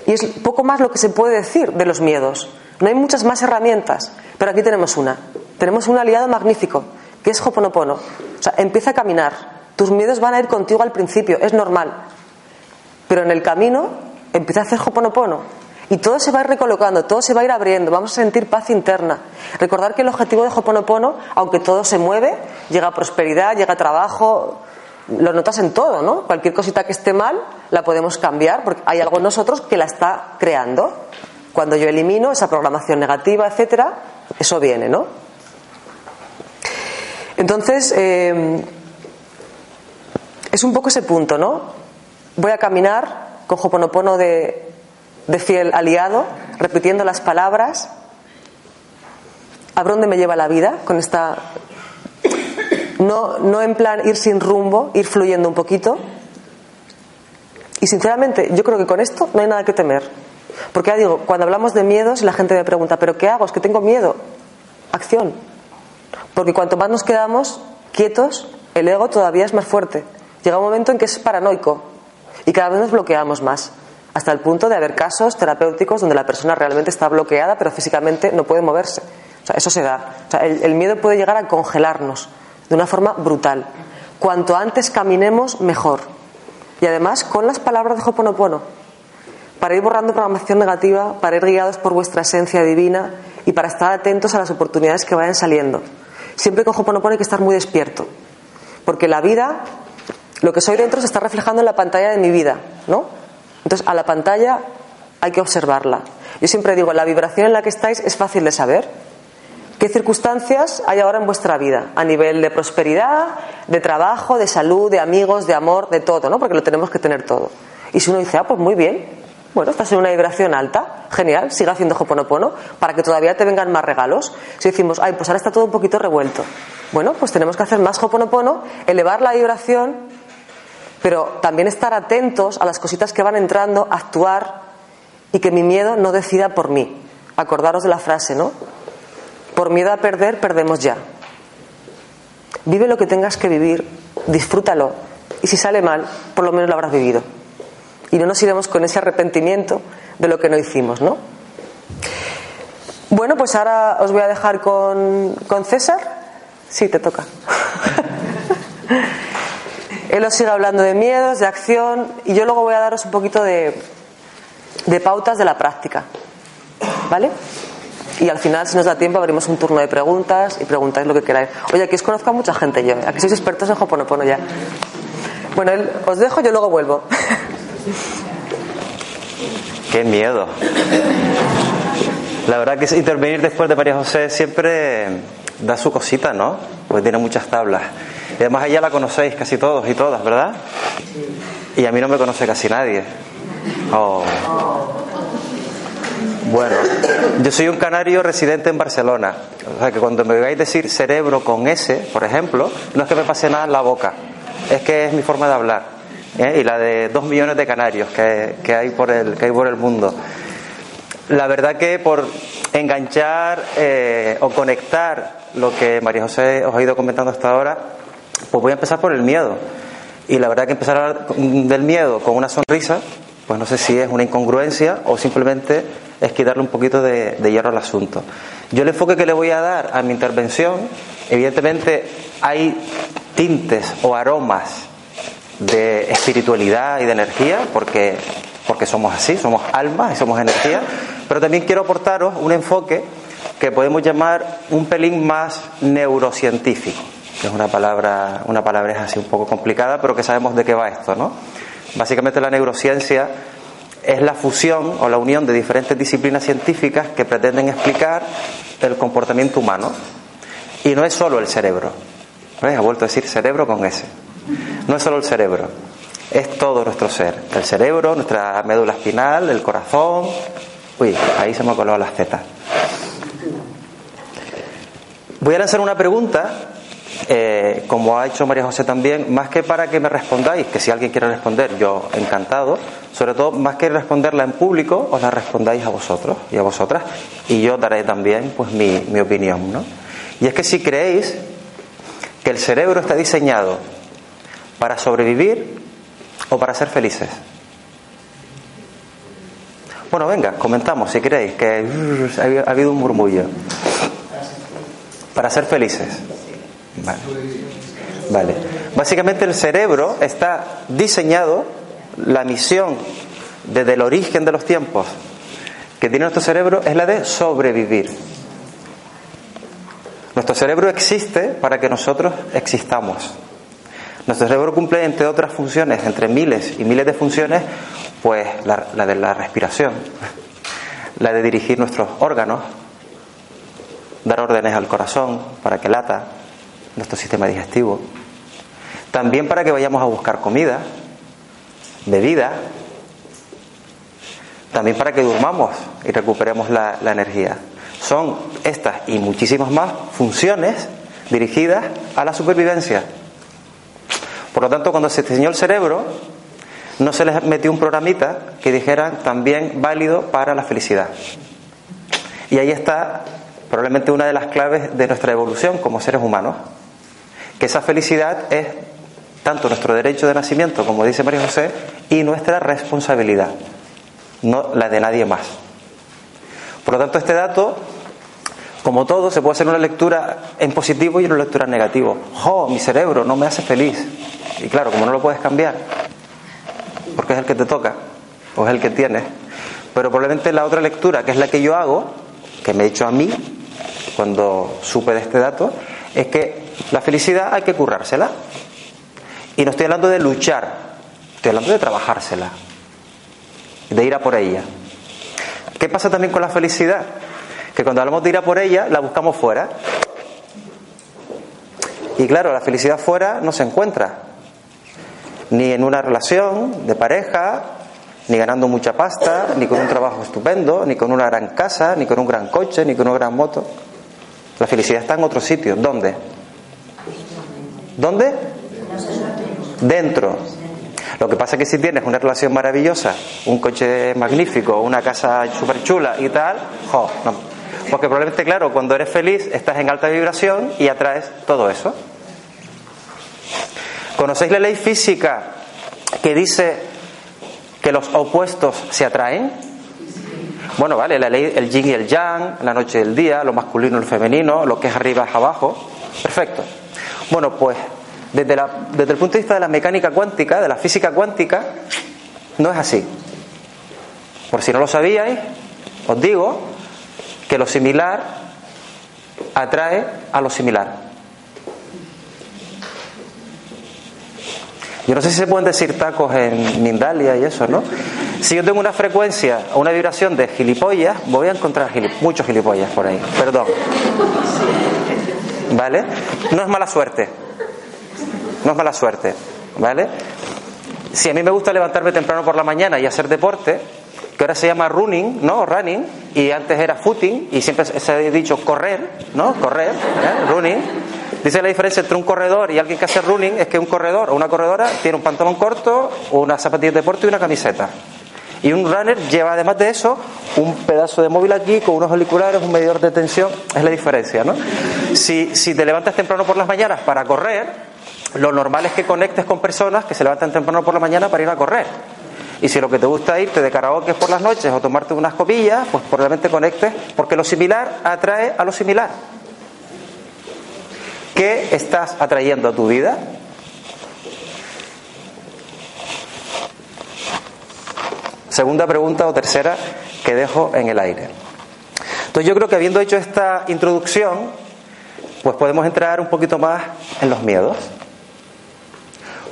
Y es poco más lo que se puede decir de los miedos. No hay muchas más herramientas, pero aquí tenemos una. Tenemos un aliado magnífico, que es Hoponopono. O sea, empieza a caminar. Tus miedos van a ir contigo al principio, es normal. Pero en el camino empieza a hacer Hoponopono. Y todo se va a ir recolocando, todo se va a ir abriendo, vamos a sentir paz interna. Recordar que el objetivo de Hoponopono, aunque todo se mueve, llega prosperidad, llega trabajo, lo notas en todo, ¿no? Cualquier cosita que esté mal la podemos cambiar porque hay algo en nosotros que la está creando. Cuando yo elimino esa programación negativa, etcétera, eso viene, ¿no? Entonces, eh, es un poco ese punto, ¿no? Voy a caminar con Hoponopono de, de fiel aliado, repitiendo las palabras. ¿A dónde me lleva la vida con esta no, no en plan ir sin rumbo, ir fluyendo un poquito. Y sinceramente, yo creo que con esto no hay nada que temer. Porque ya digo, cuando hablamos de miedos, la gente me pregunta, ¿pero qué hago? Es que tengo miedo. Acción. Porque cuanto más nos quedamos quietos, el ego todavía es más fuerte. Llega un momento en que es paranoico y cada vez nos bloqueamos más. Hasta el punto de haber casos terapéuticos donde la persona realmente está bloqueada, pero físicamente no puede moverse. O sea, eso se da. O sea, el miedo puede llegar a congelarnos de una forma brutal. Cuanto antes caminemos, mejor. Y además con las palabras de Hoponopono, para ir borrando programación negativa, para ir guiados por vuestra esencia divina y para estar atentos a las oportunidades que vayan saliendo. Siempre con Hoponopono hay que estar muy despierto, porque la vida, lo que soy dentro se está reflejando en la pantalla de mi vida, ¿no? Entonces, a la pantalla hay que observarla. Yo siempre digo, la vibración en la que estáis es fácil de saber ¿Qué circunstancias hay ahora en vuestra vida? A nivel de prosperidad, de trabajo, de salud, de amigos, de amor, de todo, ¿no? Porque lo tenemos que tener todo. Y si uno dice, ah, pues muy bien, bueno, estás en una vibración alta, genial, siga haciendo Hoponopono para que todavía te vengan más regalos. Si decimos, ay, pues ahora está todo un poquito revuelto. Bueno, pues tenemos que hacer más Hoponopono, elevar la vibración, pero también estar atentos a las cositas que van entrando, actuar y que mi miedo no decida por mí. Acordaros de la frase, ¿no? Por miedo a perder, perdemos ya. Vive lo que tengas que vivir, disfrútalo. Y si sale mal, por lo menos lo habrás vivido. Y no nos iremos con ese arrepentimiento de lo que no hicimos, ¿no? Bueno, pues ahora os voy a dejar con, con César. Sí, te toca. Él os sigue hablando de miedos, de acción, y yo luego voy a daros un poquito de, de pautas de la práctica. ¿Vale? Y al final, si nos da tiempo, abrimos un turno de preguntas y preguntáis lo que queráis. Oye, aquí os conozco a mucha gente yo. Aquí sois expertos en Hoponopono ya. Bueno, os dejo, yo luego vuelvo. Qué miedo. La verdad que intervenir después de María José siempre da su cosita, ¿no? Porque tiene muchas tablas. Y además ella la conocéis casi todos y todas, ¿verdad? Y a mí no me conoce casi nadie. Oh. Bueno, yo soy un canario residente en Barcelona. O sea que cuando me a decir cerebro con S, por ejemplo, no es que me pase nada en la boca, es que es mi forma de hablar. ¿eh? Y la de dos millones de canarios que, hay por el, que hay por el mundo. La verdad que por enganchar eh, o conectar lo que María José os ha ido comentando hasta ahora, pues voy a empezar por el miedo. Y la verdad que empezar del miedo con una sonrisa, pues no sé si es una incongruencia o simplemente es quitarle un poquito de, hierro al asunto. Yo el enfoque que le voy a dar a mi intervención, evidentemente hay tintes o aromas de espiritualidad y de energía, porque, porque somos así, somos almas y somos energía, pero también quiero aportaros un enfoque que podemos llamar un pelín más neurocientífico, que es una palabra, una palabra es así un poco complicada, pero que sabemos de qué va esto, ¿no? Básicamente la neurociencia es la fusión o la unión de diferentes disciplinas científicas que pretenden explicar el comportamiento humano. Y no es solo el cerebro. ¿Ves? Ha vuelto a decir cerebro con S. No es solo el cerebro, es todo nuestro ser. El cerebro, nuestra médula espinal, el corazón. Uy, ahí se me ha colado las zetas. Voy a lanzar una pregunta eh, como ha hecho María José también, más que para que me respondáis, que si alguien quiere responder, yo encantado, sobre todo más que responderla en público, os la respondáis a vosotros y a vosotras, y yo daré también pues mi, mi opinión. ¿no? Y es que si creéis que el cerebro está diseñado para sobrevivir o para ser felices. Bueno, venga, comentamos si queréis, que ha habido un murmullo. Para ser felices. Vale. Básicamente el cerebro está diseñado, la misión desde el origen de los tiempos que tiene nuestro cerebro es la de sobrevivir. Nuestro cerebro existe para que nosotros existamos. Nuestro cerebro cumple, entre otras funciones, entre miles y miles de funciones, pues la, la de la respiración, la de dirigir nuestros órganos, dar órdenes al corazón para que lata, nuestro sistema digestivo. También para que vayamos a buscar comida, bebida. También para que durmamos y recuperemos la, energía. Son estas y muchísimas más funciones dirigidas a la supervivencia. Por lo tanto, cuando se diseñó el cerebro, no se les metió un programita que dijera también válido para la felicidad. Y ahí está probablemente una de las claves de nuestra evolución como seres humanos que esa felicidad es tanto nuestro derecho de nacimiento, como dice María José, y nuestra responsabilidad, no la de nadie más. Por lo tanto, este dato, como todo, se puede hacer una lectura en positivo y una lectura en negativo. ¡Oh, mi cerebro no me hace feliz! Y claro, como no lo puedes cambiar, porque es el que te toca, o es el que tienes, pero probablemente la otra lectura, que es la que yo hago, que me he hecho a mí cuando supe de este dato, es que la felicidad hay que currársela. Y no estoy hablando de luchar, estoy hablando de trabajársela, de ir a por ella. ¿Qué pasa también con la felicidad? que cuando hablamos de ir a por ella, la buscamos fuera. Y claro, la felicidad fuera no se encuentra. Ni en una relación de pareja, ni ganando mucha pasta, ni con un trabajo estupendo, ni con una gran casa, ni con un gran coche, ni con una gran moto. La felicidad está en otro sitio. ¿Dónde? ¿Dónde? Dentro. Lo que pasa es que si tienes una relación maravillosa, un coche magnífico, una casa súper chula y tal, jo, no. Porque probablemente, claro, cuando eres feliz estás en alta vibración y atraes todo eso. ¿Conocéis la ley física que dice que los opuestos se atraen? Bueno, vale, la ley, el yin y el yang, la noche y el día, lo masculino y lo femenino, lo que es arriba es abajo. Perfecto. Bueno, pues desde, la, desde el punto de vista de la mecánica cuántica, de la física cuántica, no es así. Por si no lo sabíais, os digo que lo similar atrae a lo similar. Yo no sé si se pueden decir tacos en Mindalia y eso, ¿no? Si yo tengo una frecuencia o una vibración de gilipollas, voy a encontrar muchos gilipollas por ahí. Perdón. ¿Vale? No es mala suerte. No es mala suerte. ¿Vale? Si a mí me gusta levantarme temprano por la mañana y hacer deporte, que ahora se llama running, ¿no? Running, y antes era footing, y siempre se ha dicho correr, ¿no? Correr, ¿eh? running Dice la diferencia entre un corredor y alguien que hace running es que un corredor o una corredora tiene un pantalón corto, una zapatilla de deporte y una camiseta. Y un runner lleva además de eso un pedazo de móvil aquí con unos auriculares, un medidor de tensión. Es la diferencia, ¿no? Si, te levantas temprano por las mañanas para correr, lo normal es que conectes con personas que se levantan temprano por la mañana para ir a correr. Y si lo que te gusta irte de karaoke por las noches o tomarte unas copillas, pues probablemente conectes, porque lo similar atrae a lo similar. ¿Qué estás atrayendo a tu vida? Segunda pregunta o tercera que dejo en el aire. Entonces yo creo que habiendo hecho esta introducción, pues podemos entrar un poquito más en los miedos.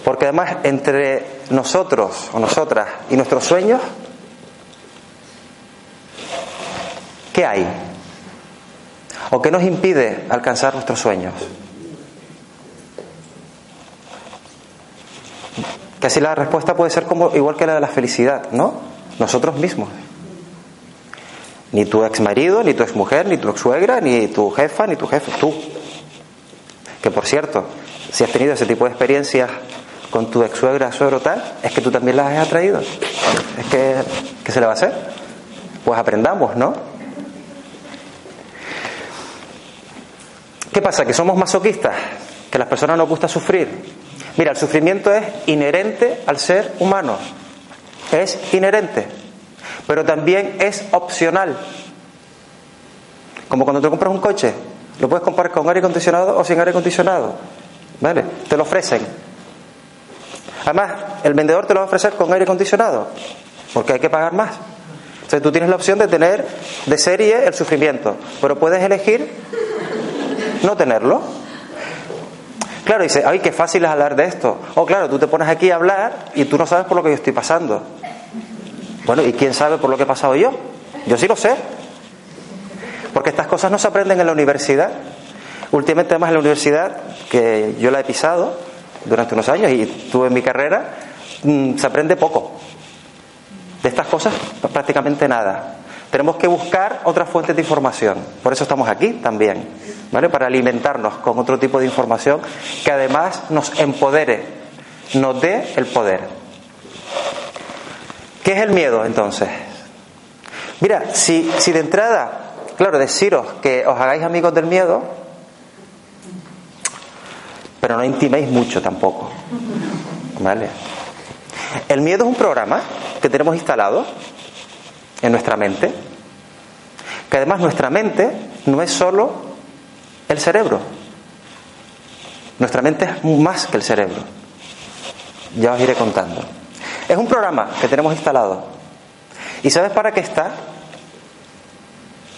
Porque además entre nosotros o nosotras y nuestros sueños, ¿qué hay? ¿O qué nos impide alcanzar nuestros sueños? Casi la respuesta puede ser como igual que la de la felicidad, ¿no? Nosotros mismos. Ni tu ex marido, ni tu ex mujer, ni tu ex suegra, ni tu jefa, ni tu jefe, tú. Que por cierto, si has tenido ese tipo de experiencias con tu ex suegra, suegro tal, es que tú también las has atraído. Es que, ¿qué se le va a hacer? Pues aprendamos, ¿no? ¿Qué pasa? ¿Que somos masoquistas? ¿Que a las personas nos gusta sufrir? Mira, el sufrimiento es inherente al ser humano. Es inherente. Pero también es opcional. Como cuando te compras un coche. Lo puedes comprar con aire acondicionado o sin aire acondicionado. ¿Vale? Te lo ofrecen. Además, el vendedor te lo va a ofrecer con aire acondicionado. Porque hay que pagar más. Entonces tú tienes la opción de tener de serie el sufrimiento. Pero puedes elegir no tenerlo. Claro, dice, ay, qué fácil es hablar de esto. Oh, claro, tú te pones aquí a hablar y tú no sabes por lo que yo estoy pasando. Bueno, ¿y quién sabe por lo que he pasado yo? Yo sí lo sé. Porque estas cosas no se aprenden en la universidad. Últimamente, además, en la universidad, que yo la he pisado durante unos años y tuve en mi carrera, mm, se aprende poco. De estas cosas, prácticamente nada. Tenemos que buscar otras fuentes de información. Por eso estamos aquí también. ¿vale? Para alimentarnos con otro tipo de información que además nos empodere, nos dé el poder. ¿Qué es el miedo entonces? Mira, si, si de entrada, claro, deciros que os hagáis amigos del miedo, pero no intiméis mucho tampoco. ¿Vale? El miedo es un programa que tenemos instalado en nuestra mente, que además nuestra mente no es solo el cerebro. Nuestra mente es más que el cerebro. Ya os iré contando. Es un programa que tenemos instalado. ¿Y sabes para qué está?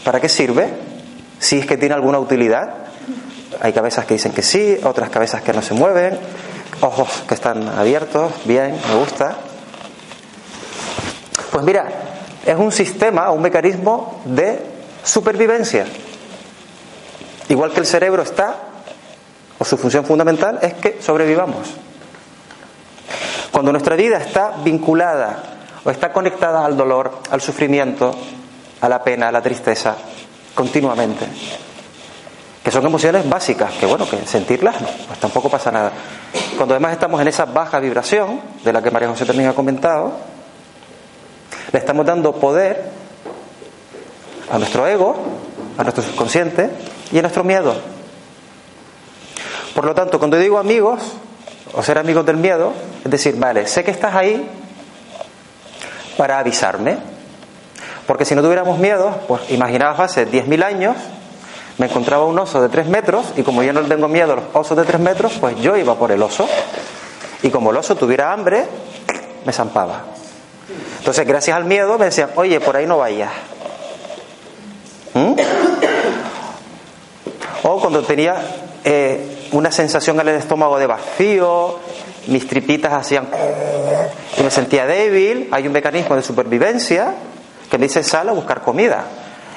¿Para qué sirve? Si es que tiene alguna utilidad. Hay cabezas que dicen que sí, otras cabezas que no se mueven, ojos que están abiertos, bien, me gusta. Pues mira, es un sistema, un mecanismo de supervivencia. Igual que el cerebro está, o su función fundamental es que sobrevivamos. Cuando nuestra vida está vinculada o está conectada al dolor, al sufrimiento, a la pena, a la tristeza, continuamente, que son emociones básicas, que bueno, que sentirlas, pues tampoco pasa nada. Cuando además estamos en esa baja vibración, de la que María José también ha comentado, le estamos dando poder a nuestro ego, a nuestro subconsciente y a nuestro miedo. Por lo tanto, cuando digo amigos, o ser amigos del miedo, es decir, vale, sé que estás ahí para avisarme, porque si no tuviéramos miedo, pues imaginaos hace 10.000 años, me encontraba un oso de 3 metros y como yo no tengo miedo a los osos de 3 metros, pues yo iba por el oso y como el oso tuviera hambre, me zampaba. Entonces, gracias al miedo, me decían, oye, por ahí no vayas. ¿Mm? O cuando tenía eh, una sensación en el estómago de vacío, mis tripitas hacían y me sentía débil, hay un mecanismo de supervivencia que me dice sal a buscar comida.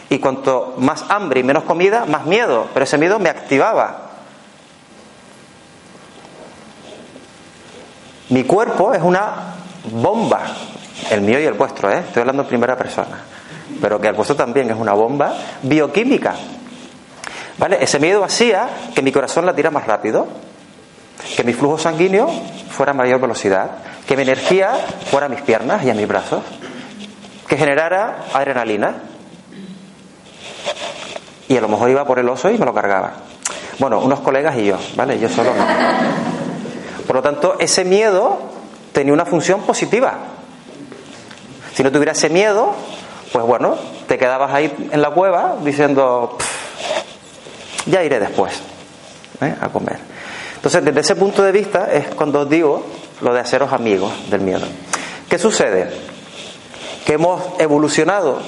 Y cuanto más hambre y menos comida, más miedo. Pero ese miedo me activaba. Mi cuerpo es una bomba, el mío y el vuestro, ¿eh? estoy hablando en primera persona, pero que el vuestro también es una bomba bioquímica. ¿Vale? Ese miedo hacía que mi corazón latiera más rápido, que mi flujo sanguíneo fuera a mayor velocidad, que mi energía fuera a mis piernas y a mis brazos, que generara adrenalina. Y a lo mejor iba por el oso y me lo cargaba. Bueno, unos colegas y yo, ¿vale? Yo solo no. Por lo tanto, ese miedo tenía una función positiva. Si no tuviera ese miedo, pues bueno, te quedabas ahí en la cueva diciendo, ya iré después ¿eh? a comer. Entonces, desde ese punto de vista es cuando os digo lo de haceros amigos del miedo. ¿Qué sucede? Que hemos evolucionado.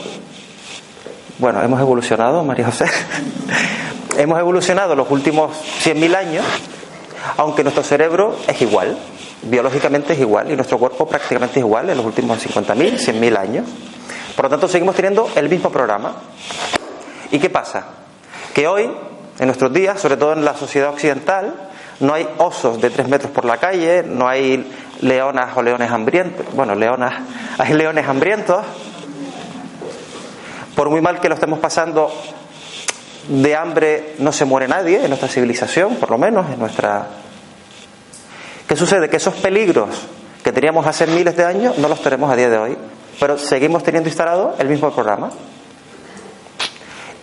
Bueno, hemos evolucionado, María José. hemos evolucionado los últimos 100.000 años aunque nuestro cerebro es igual, biológicamente es igual y nuestro cuerpo prácticamente es igual en los últimos 50.000, 100.000 años. Por lo tanto, seguimos teniendo el mismo programa. ¿Y qué pasa? Que hoy, en nuestros días, sobre todo en la sociedad occidental, no hay osos de tres metros por la calle, no hay leonas o leones hambrientos, bueno, leonas, hay leones hambrientos. Por muy mal que lo estemos pasando de hambre no se muere nadie en nuestra civilización, por lo menos en nuestra... ¿Qué sucede? Que esos peligros que teníamos hace miles de años no los tenemos a día de hoy, pero seguimos teniendo instalado el mismo programa.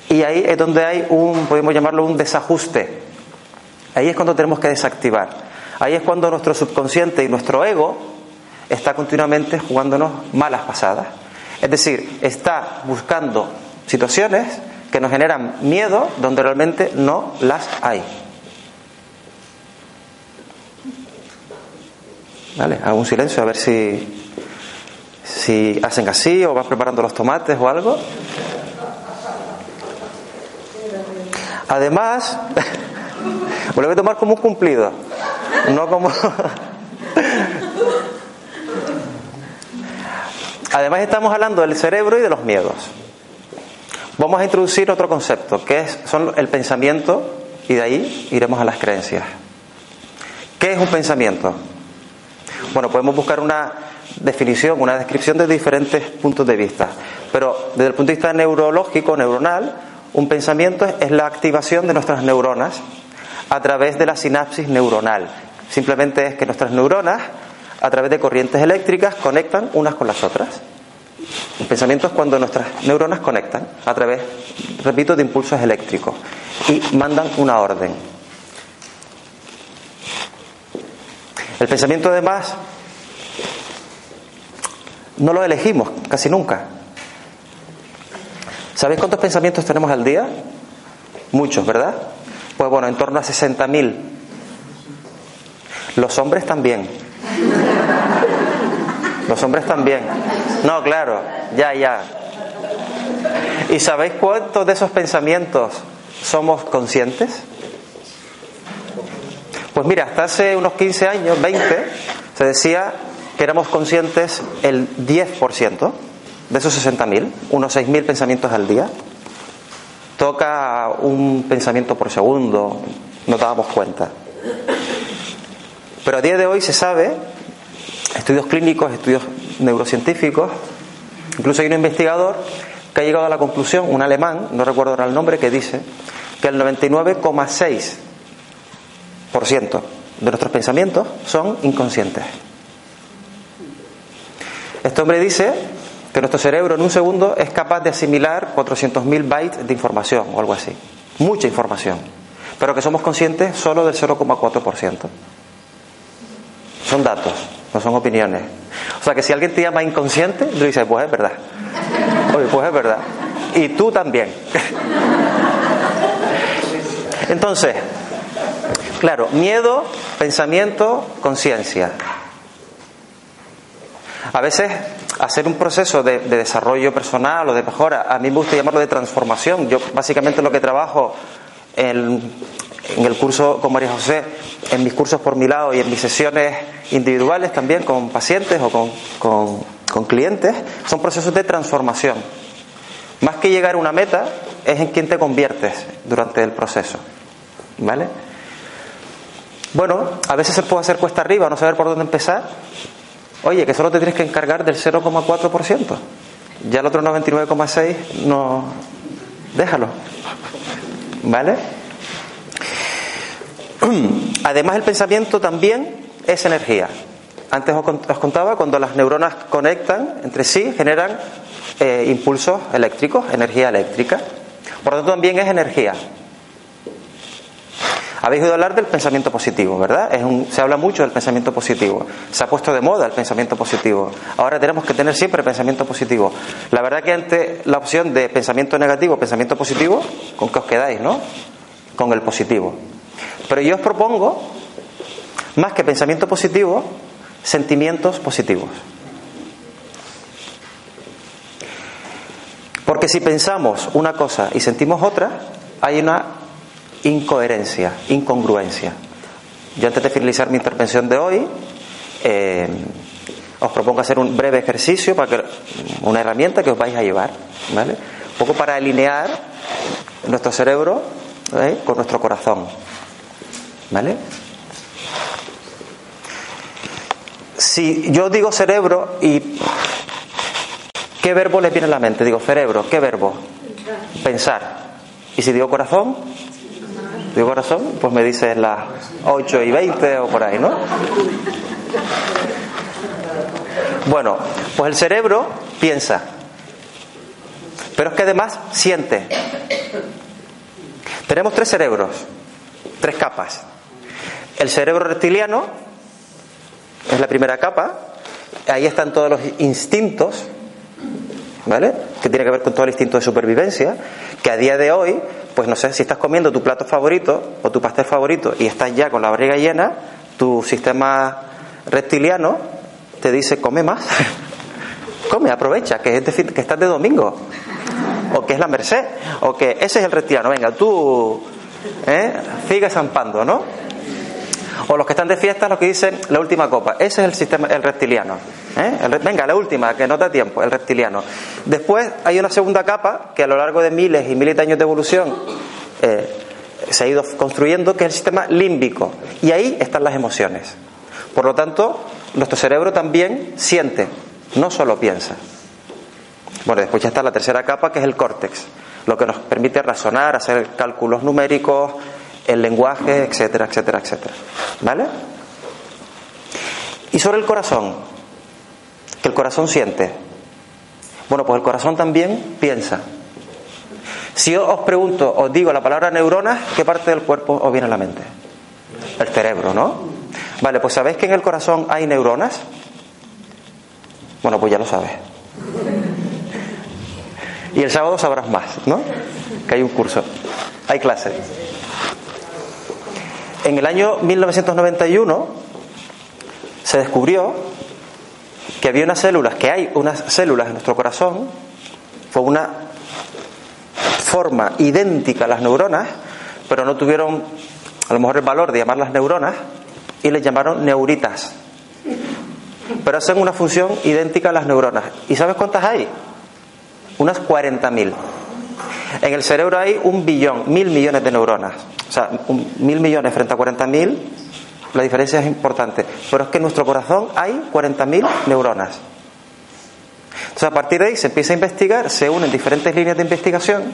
Y ahí es donde hay un, podemos llamarlo un desajuste. Ahí es cuando tenemos que desactivar. Ahí es cuando nuestro subconsciente y nuestro ego está continuamente jugándonos malas pasadas. Es decir, está buscando situaciones que nos generan miedo donde realmente no las hay. ¿Vale? Hago un silencio a ver si, si hacen así o van preparando los tomates o algo. Además, lo voy a tomar como un cumplido, no como... Además estamos hablando del cerebro y de los miedos. Vamos a introducir otro concepto, que es son el pensamiento, y de ahí iremos a las creencias. ¿Qué es un pensamiento? Bueno, podemos buscar una definición, una descripción de diferentes puntos de vista, pero desde el punto de vista neurológico, neuronal, un pensamiento es la activación de nuestras neuronas a través de la sinapsis neuronal. Simplemente es que nuestras neuronas, a través de corrientes eléctricas, conectan unas con las otras. El pensamiento es cuando nuestras neuronas conectan a través, repito, de impulsos eléctricos y mandan una orden. El pensamiento además no lo elegimos casi nunca. ¿Sabéis cuántos pensamientos tenemos al día? Muchos, ¿verdad? Pues bueno, en torno a 60.000. Los hombres también. Los hombres también. No, claro, ya, ya. ¿Y sabéis cuántos de esos pensamientos somos conscientes? Pues mira, hasta hace unos 15 años, 20, se decía que éramos conscientes el 10% de esos 60.000, unos 6.000 pensamientos al día. toca un pensamiento por segundo, no dábamos cuenta. Pero a día de hoy se sabe, estudios clínicos, estudios neurocientíficos, incluso hay un investigador que ha llegado a la conclusión, un alemán, no recuerdo ahora el nombre, que dice que el 99,6% de nuestros pensamientos son inconscientes. Este hombre dice que nuestro cerebro en un segundo es capaz de asimilar 400.000 bytes de información o algo así. Mucha información. Pero que somos conscientes solo del 0,4%. Son datos, no son opiniones. O sea que si alguien te llama inconsciente, tú dices, pues es verdad. Pues es verdad. Y tú también. Entonces, claro, miedo, pensamiento, conciencia. A veces hacer un proceso de, desarrollo personal o de mejora, a mí me gusta llamarlo de transformación. Yo básicamente lo que trabajo en, el curso con María José, en mis cursos por mi lado y en mis sesiones individuales también con pacientes o con, con clientes, son procesos de transformación. Más que llegar a una meta, es en quien te conviertes durante el proceso. ¿Vale? Bueno, a veces se puede hacer cuesta arriba, no saber por dónde empezar, Oye, que solo te tienes que encargar del 0,4%. Ya el otro 99,6% no. Déjalo. ¿Vale? Además, el pensamiento también es energía. Antes os contaba, cuando las neuronas conectan entre sí, generan eh, impulsos eléctricos, energía eléctrica. Por lo tanto, también es energía. Habéis oído hablar del pensamiento positivo, ¿verdad? se habla mucho del pensamiento positivo. Se ha puesto de moda el pensamiento positivo. Ahora tenemos que tener siempre pensamiento positivo. La verdad que ante la opción de pensamiento negativo, pensamiento positivo, ¿con qué os quedáis, no? Con el positivo. Pero yo os propongo, más que pensamiento positivo, sentimientos positivos. Porque si pensamos una cosa y sentimos otra, hay una incoherencia, incongruencia. Yo antes de finalizar mi intervención de hoy, eh, os propongo hacer un breve ejercicio para que una herramienta que os vais a llevar, ¿vale? Un poco para alinear nuestro cerebro con nuestro corazón, ¿vale? Si yo digo cerebro y ¿qué verbo les viene a la mente? Digo cerebro, ¿qué verbo? Pensar. Y si digo corazón, de corazón, pues me dices las 8 y 20 o por ahí, ¿no? Bueno, pues el cerebro piensa, pero es que además siente. Tenemos tres cerebros, tres capas. El cerebro reptiliano es la primera capa, ahí están todos los instintos, ¿vale? Que tiene que ver con todo el instinto de supervivencia, que a día de hoy pues no sé, si estás comiendo tu plato favorito o tu pastel favorito y estás ya con la barriga llena, tu sistema reptiliano te dice come más, come, aprovecha, que, es decir, que estás de domingo, o que es la merced, o que ese es el reptiliano, venga, tú ¿eh? sigue zampando, ¿no? O los que están de fiesta, los que dicen la última copa. Ese es el sistema, el reptiliano. ¿Eh? venga, la última, que no da tiempo, el reptiliano. Después hay una segunda capa que a lo largo de miles y miles de años de evolución eh, se ha ido construyendo, que es el sistema límbico. Y ahí están las emociones. Por lo tanto, nuestro cerebro también siente, no solo piensa. Bueno, después ya está la tercera capa, que es el córtex, lo que nos permite razonar, hacer cálculos numéricos, el lenguaje, etcétera, etcétera, etcétera. ¿Vale? Y sobre el corazón, que el corazón siente. Bueno, pues el corazón también piensa. Si yo os pregunto, os digo la palabra neuronas, ¿qué parte del cuerpo os viene a la mente? El cerebro, ¿no? Vale, pues ¿sabéis que en el corazón hay neuronas? Bueno, pues ya lo sabes. Y el sábado sabrás más, ¿no? Que hay un curso, hay clases. En el año 1991 se descubrió que había unas células, que hay unas células en nuestro corazón, fue una forma idéntica a las neuronas, pero no tuvieron a lo mejor el valor de llamarlas neuronas y les llamaron neuritas. Pero hacen una función idéntica a las neuronas. ¿Y sabes cuántas hay? Unas 40.000. En el cerebro hay un billón, mil millones de neuronas. O sea, mil millones frente a 40.000, la diferencia es importante. Pero es que en nuestro corazón hay 40.000 neuronas. Entonces, a partir de ahí se empieza a investigar, se unen diferentes líneas de investigación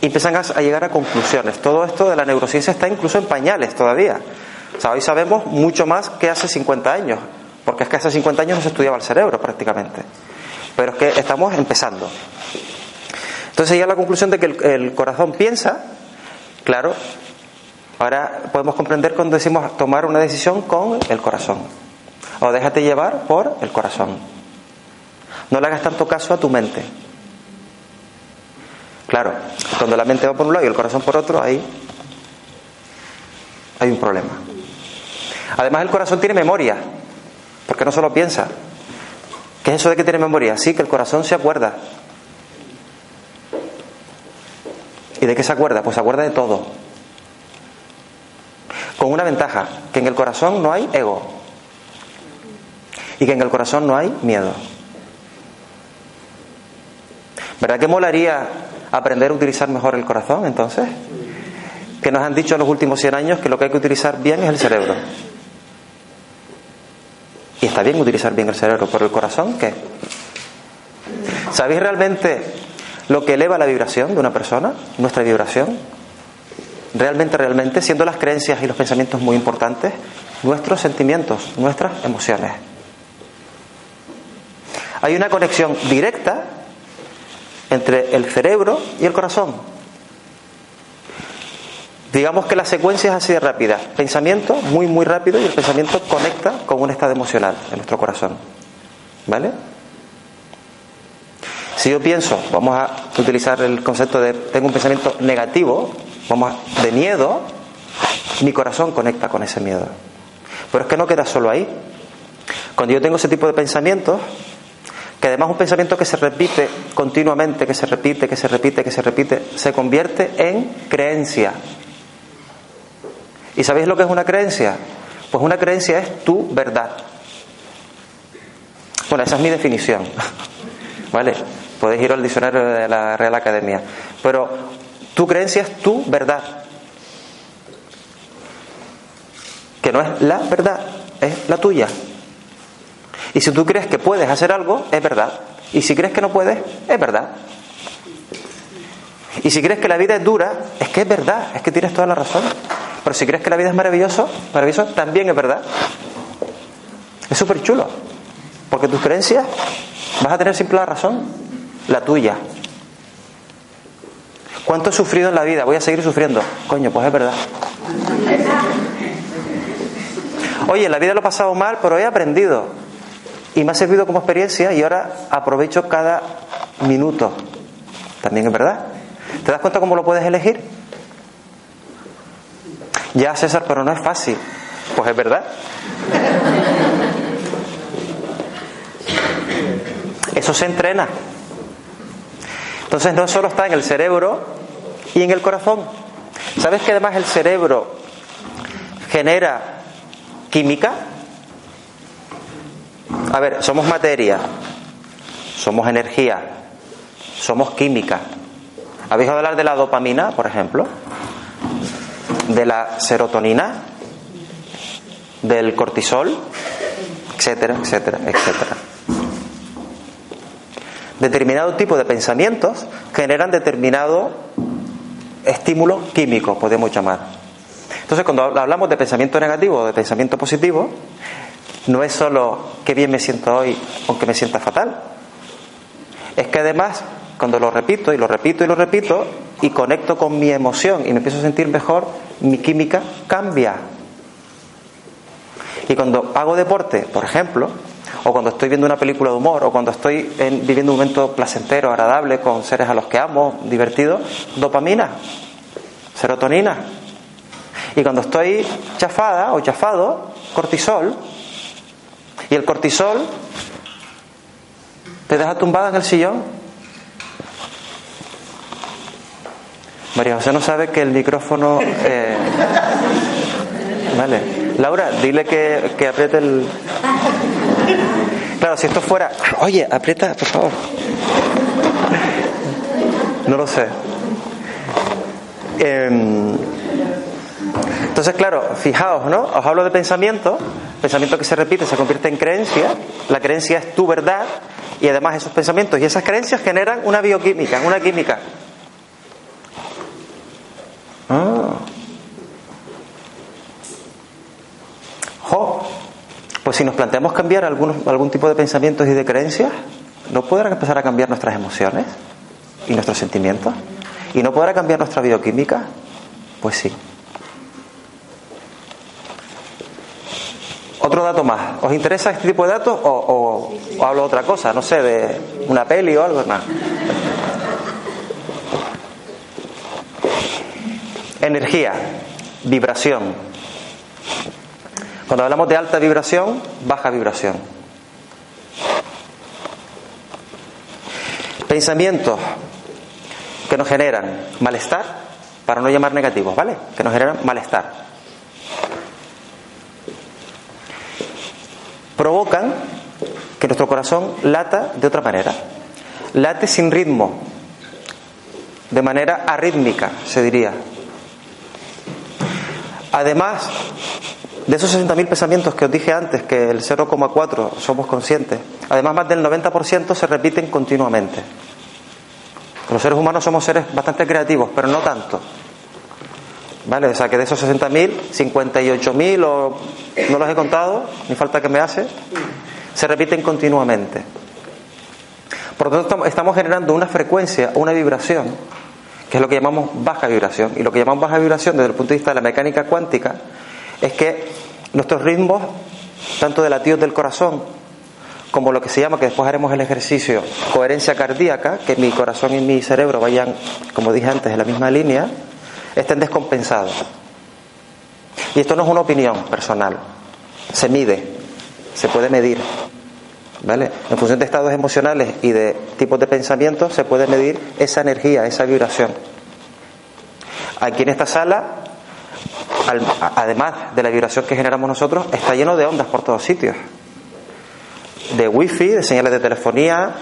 y empiezan a llegar a conclusiones. Todo esto de la neurociencia está incluso en pañales todavía. O sea, hoy sabemos mucho más que hace 50 años, porque es que hace 50 años no se estudiaba el cerebro prácticamente. Pero es que estamos empezando. Entonces ya la conclusión de que el, corazón piensa, claro, ahora podemos comprender cuando decimos tomar una decisión con el corazón. O déjate llevar por el corazón. No le hagas tanto caso a tu mente. Claro, cuando la mente va por un lado y el corazón por otro, ahí hay un problema. Además el corazón tiene memoria, porque no solo piensa. ¿Qué es eso de que tiene memoria? Sí, que el corazón se acuerda. ¿Y de qué se acuerda? Pues se acuerda de todo. Con una ventaja, que en el corazón no hay ego. Y que en el corazón no hay miedo. ¿Verdad que molaría aprender a utilizar mejor el corazón entonces? Que nos han dicho en los últimos 100 años que lo que hay que utilizar bien es el cerebro. Y está bien utilizar bien el cerebro, pero el corazón, ¿qué? ¿Sabéis realmente lo que eleva la vibración de una persona, nuestra vibración, realmente, realmente, siendo las creencias y los pensamientos muy importantes, nuestros sentimientos, nuestras emociones. Hay una conexión directa entre el cerebro y el corazón. Digamos que la secuencia es así de rápida. Pensamiento muy, muy rápido y el pensamiento conecta con un estado emocional en nuestro corazón. ¿Vale? Si yo pienso, vamos a utilizar el concepto de tengo un pensamiento negativo, vamos de miedo, mi corazón conecta con ese miedo. Pero es que no queda solo ahí. Cuando yo tengo ese tipo de pensamientos, que además un pensamiento que se repite continuamente, que se repite, que se repite, que se repite, se convierte en creencia. ¿Y sabéis lo que es una creencia? Pues una creencia es tu verdad. Bueno, esa es mi definición. ¿Vale? Podéis ir al diccionario de la Real Academia. Pero tu creencia es tu verdad. Que no es la verdad, es la tuya. Y si tú crees que puedes hacer algo, es verdad. Y si crees que no puedes, es verdad. Y si crees que la vida es dura, es que es verdad, es que tienes toda la razón. Pero si crees que la vida es maravilloso, maravilloso, también es verdad. Es súper chulo. Porque tus creencias vas a tener siempre la razón la tuya. ¿Cuánto he sufrido en la vida? Voy a seguir sufriendo. Coño, pues es verdad. Oye, en la vida lo he pasado mal, pero he aprendido. Y me ha servido como experiencia y ahora aprovecho cada minuto. También es verdad. ¿Te das cuenta cómo lo puedes elegir? Ya, César, pero no es fácil. Pues es verdad. Eso se entrena. Entonces no solo está en el cerebro y en el corazón. ¿Sabes que además el cerebro genera química? A ver, somos materia, somos energía, somos química. ¿Habéis oído hablar de la dopamina, por ejemplo? De la serotonina, del cortisol, etcétera, etcétera, etcétera determinado tipo de pensamientos generan determinado estímulo químico, podemos llamar. Entonces, cuando hablamos de pensamiento negativo o de pensamiento positivo, no es solo que bien me siento hoy, aunque me sienta fatal. Es que además, cuando lo repito y lo repito y lo repito, y conecto con mi emoción y me empiezo a sentir mejor, mi química cambia. Y cuando hago deporte, por ejemplo, o cuando estoy viendo una película de humor, o cuando estoy viviendo un momento placentero, agradable, con seres a los que amo, divertido, dopamina, serotonina. Y cuando estoy chafada o chafado, cortisol. Y el cortisol te deja tumbada en el sillón. María José no sabe que el micrófono... Eh, vale. Laura, dile que, que apriete el... Claro, si esto fuera, oye, aprieta, por favor. No lo sé. Em, entonces, claro, fijaos, ¿no? Os hablo de pensamiento, pensamiento que se repite se convierte en creencia, la creencia es tu verdad y además esos pensamientos y esas creencias generan una bioquímica, una química. Ah. Pues si nos planteamos cambiar algún tipo de pensamientos y de creencias, ¿no podrán empezar a cambiar nuestras emociones y nuestros sentimientos? ¿Y no podrá cambiar nuestra bioquímica? Pues sí. Otro dato más. ¿Os interesa este tipo de datos o, hablo de otra cosa? No sé, de una peli o algo más. Energía, vibración. Cuando hablamos de alta vibración, baja vibración. Pensamientos que nos generan malestar, para no llamar negativos, ¿vale? Que nos generan malestar. Provocan que nuestro corazón lata de otra manera. Late sin ritmo, de manera arrítmica, se diría. Además, de esos 60.000 pensamientos que os dije antes, que el 0,4 somos conscientes, además más del 90% se repiten continuamente. Los seres humanos somos seres bastante creativos, pero no tanto. ¿Vale? O sea que de esos 60.000, 58.000 o no los he contado, ni falta que me hace, se repiten continuamente. Por lo tanto, estamos generando una frecuencia, una vibración, que es lo que llamamos baja vibración. Y lo que llamamos baja vibración desde el punto de vista de la mecánica cuántica es que nuestros ritmos, tanto de latidos del corazón como lo que se llama, que después haremos el ejercicio, coherencia cardíaca, que mi corazón y mi cerebro vayan, como dije antes, en la misma línea, estén descompensados. Y esto no es una opinión personal, se mide, se puede medir. ¿Vale? En función de estados emocionales y de tipos de pensamiento se puede medir esa energía, esa vibración. Aquí en esta sala además de la vibración que generamos nosotros, está lleno de ondas por todos sitios. De wifi, de señales de telefonía,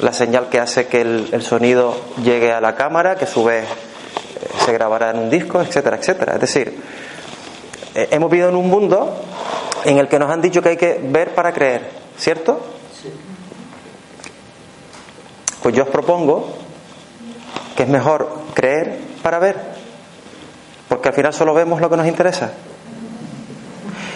la señal que hace que el, sonido llegue a la cámara, que a su vez eh, se grabará en un disco, etcétera, etcétera. Es decir, eh, hemos vivido en un mundo en el que nos han dicho que hay que ver para creer, ¿cierto? Pues yo os propongo que es mejor creer para ver. Porque al final solo vemos lo que nos interesa.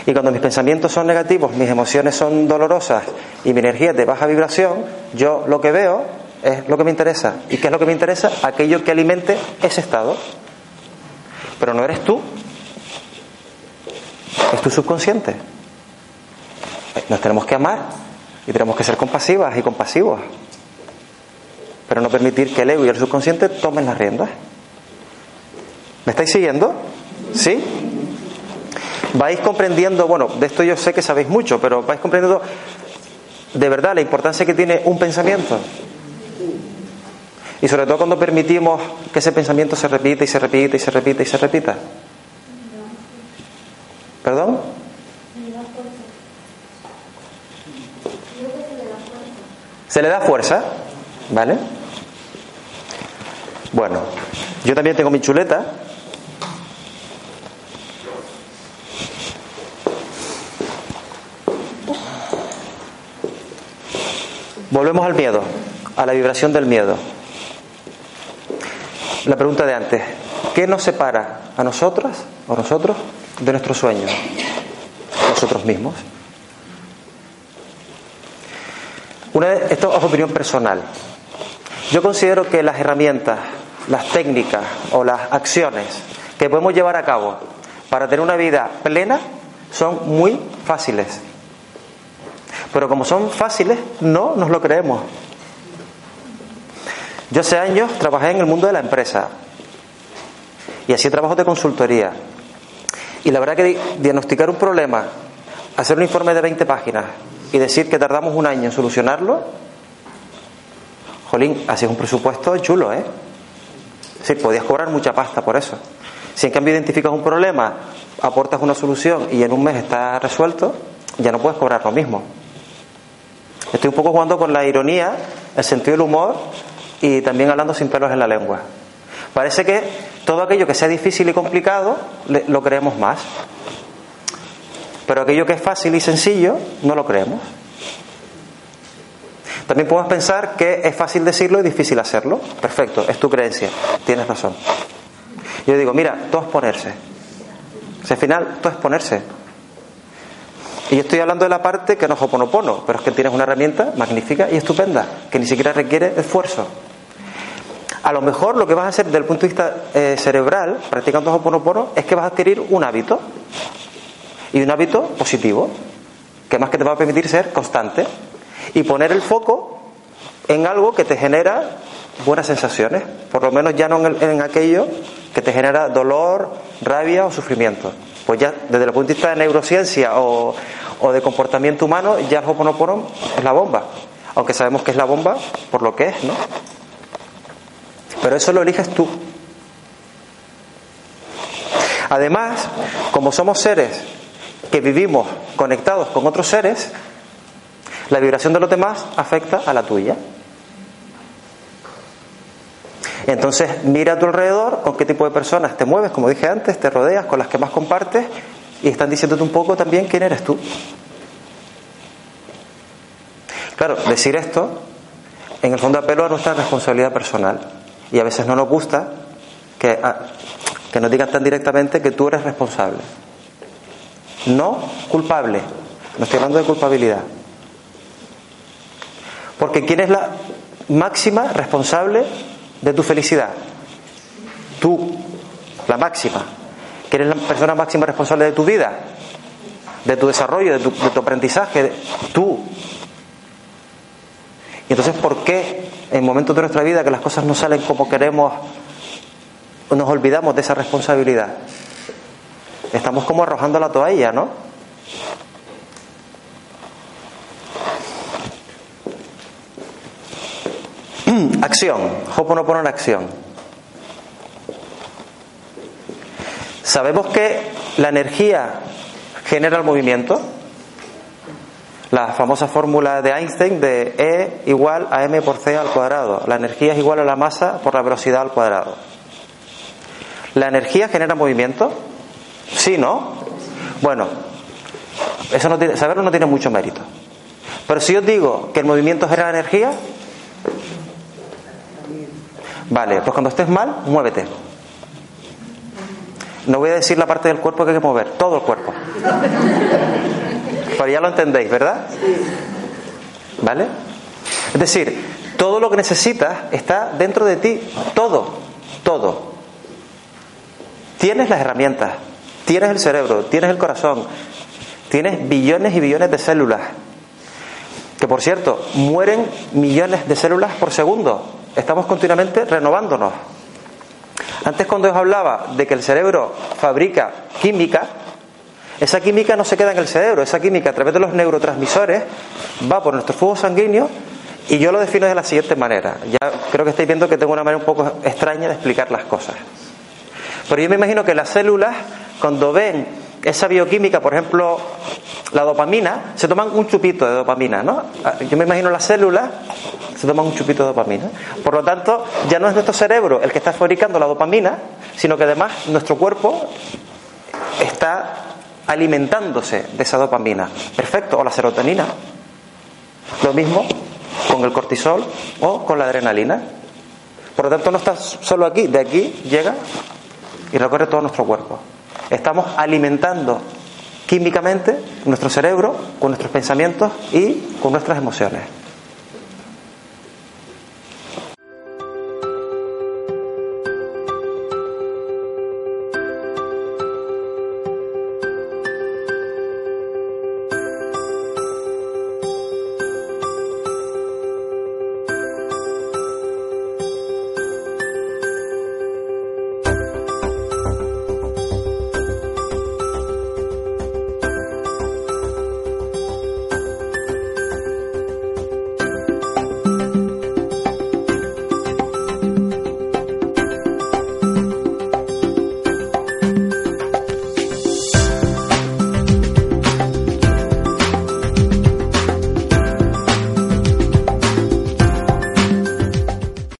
Y cuando mis pensamientos son negativos, mis emociones son dolorosas y mi energía es de baja vibración, yo lo que veo es lo que me interesa. ¿Y qué es lo que me interesa? Aquello que alimente ese estado. Pero no eres tú, es tu subconsciente. Nos tenemos que amar y tenemos que ser compasivas y compasivos. Pero no permitir que el ego y el subconsciente tomen las riendas. ¿Me estáis siguiendo? ¿Sí? Vais comprendiendo, bueno, de esto yo sé que sabéis mucho, pero vais comprendiendo de verdad la importancia que tiene un pensamiento. Y sobre todo cuando permitimos que ese pensamiento se repita y se repita y se repita y se repita. ¿Perdón? Se le da fuerza, ¿vale? Bueno, yo también tengo mi chuleta. Volvemos al miedo, a la vibración del miedo. La pregunta de antes, ¿qué nos separa a nosotras o nosotros de nuestros sueños? Nosotros mismos. Una, esto es opinión personal. Yo considero que las herramientas, las técnicas o las acciones que podemos llevar a cabo para tener una vida plena son muy fáciles. Pero como son fáciles, no nos lo creemos. Yo hace años trabajé en el mundo de la empresa y hacía trabajo de consultoría. Y la verdad que diagnosticar un problema, hacer un informe de 20 páginas y decir que tardamos un año en solucionarlo, jolín, así es un presupuesto chulo, ¿eh? Sí, podías cobrar mucha pasta por eso. Si en cambio identificas un problema, aportas una solución y en un mes está resuelto, ya no puedes cobrar lo mismo. Estoy un poco jugando con la ironía, el sentido del humor y también hablando sin pelos en la lengua. Parece que todo aquello que sea difícil y complicado lo creemos más. Pero aquello que es fácil y sencillo no lo creemos. También podemos pensar que es fácil decirlo y difícil hacerlo. Perfecto, es tu creencia. Tienes razón. Yo digo, mira, todo es ponerse. al final, todo es ponerse. Y estoy hablando de la parte que no es oponopono, pero es que tienes una herramienta magnífica y estupenda, que ni siquiera requiere esfuerzo. A lo mejor lo que vas a hacer desde el punto de vista eh, cerebral, practicando oponopono, es que vas a adquirir un hábito. Y un hábito positivo, que más que te va a permitir ser constante y poner el foco en algo que te genera buenas sensaciones, por lo menos ya no en, aquello que te genera dolor, rabia o sufrimiento. Pues ya desde el punto de vista de neurociencia o, de comportamiento humano, ya el Hoponopono es la bomba. Aunque sabemos que es la bomba por lo que es, ¿no? Pero eso lo eliges tú. Además, como somos seres que vivimos conectados con otros seres, la vibración de los demás afecta a la tuya. Entonces, mira a tu alrededor con qué tipo de personas te mueves, como dije antes, te rodeas, con las que más compartes y están diciéndote un poco también quién eres tú. Claro, decir esto en el fondo apelo a nuestra responsabilidad personal y a veces no nos gusta que, ah, que nos digan tan directamente que tú eres responsable. No culpable, no estoy hablando de culpabilidad. Porque ¿quién es la máxima responsable de tu felicidad? Tú, la máxima. ¿Quién es la persona máxima responsable de tu vida? De tu desarrollo, de tu, aprendizaje. Tú. Y entonces, ¿por qué en momentos de nuestra vida que las cosas no salen como queremos, nos olvidamos de esa responsabilidad? Estamos como arrojando la toalla, ¿no? Acción. Hoponopono en acción. Sabemos que la energía genera el movimiento. La famosa fórmula de Einstein de E igual a m por c al cuadrado. La energía es igual a la masa por la velocidad al cuadrado. ¿La energía genera movimiento? Sí, ¿no? Bueno, eso no tiene, saberlo no tiene mucho mérito. Pero si yo digo que el movimiento genera energía, Vale, pues cuando estés mal, muévete. No voy a decir la parte del cuerpo que hay que mover, todo el cuerpo. Pero ya lo entendéis, ¿verdad? ¿Vale? Es decir, todo lo que necesitas está dentro de ti, todo, todo. Tienes las herramientas, tienes el cerebro, tienes el corazón, tienes billones y billones de células. Que por cierto, mueren millones de células por segundo. Estamos continuamente renovándonos. Antes cuando os hablaba de que el cerebro fabrica química, esa química no se queda en el cerebro, esa química a través de los neurotransmisores va por nuestro flujo sanguíneo y yo lo defino de la siguiente manera. Ya creo que estáis viendo que tengo una manera un poco extraña de explicar las cosas. Pero yo me imagino que las células, cuando ven esa bioquímica, por ejemplo, la dopamina, se toman un chupito de dopamina, ¿no? Yo me imagino las células se toman un chupito de dopamina. Por lo tanto, ya no es nuestro cerebro el que está fabricando la dopamina, sino que además nuestro cuerpo está alimentándose de esa dopamina. Perfecto, o la serotonina. Lo mismo con el cortisol o con la adrenalina. Por lo tanto, no está solo aquí, de aquí llega y recorre todo nuestro cuerpo. Estamos alimentando químicamente nuestro cerebro con nuestros pensamientos y con nuestras emociones.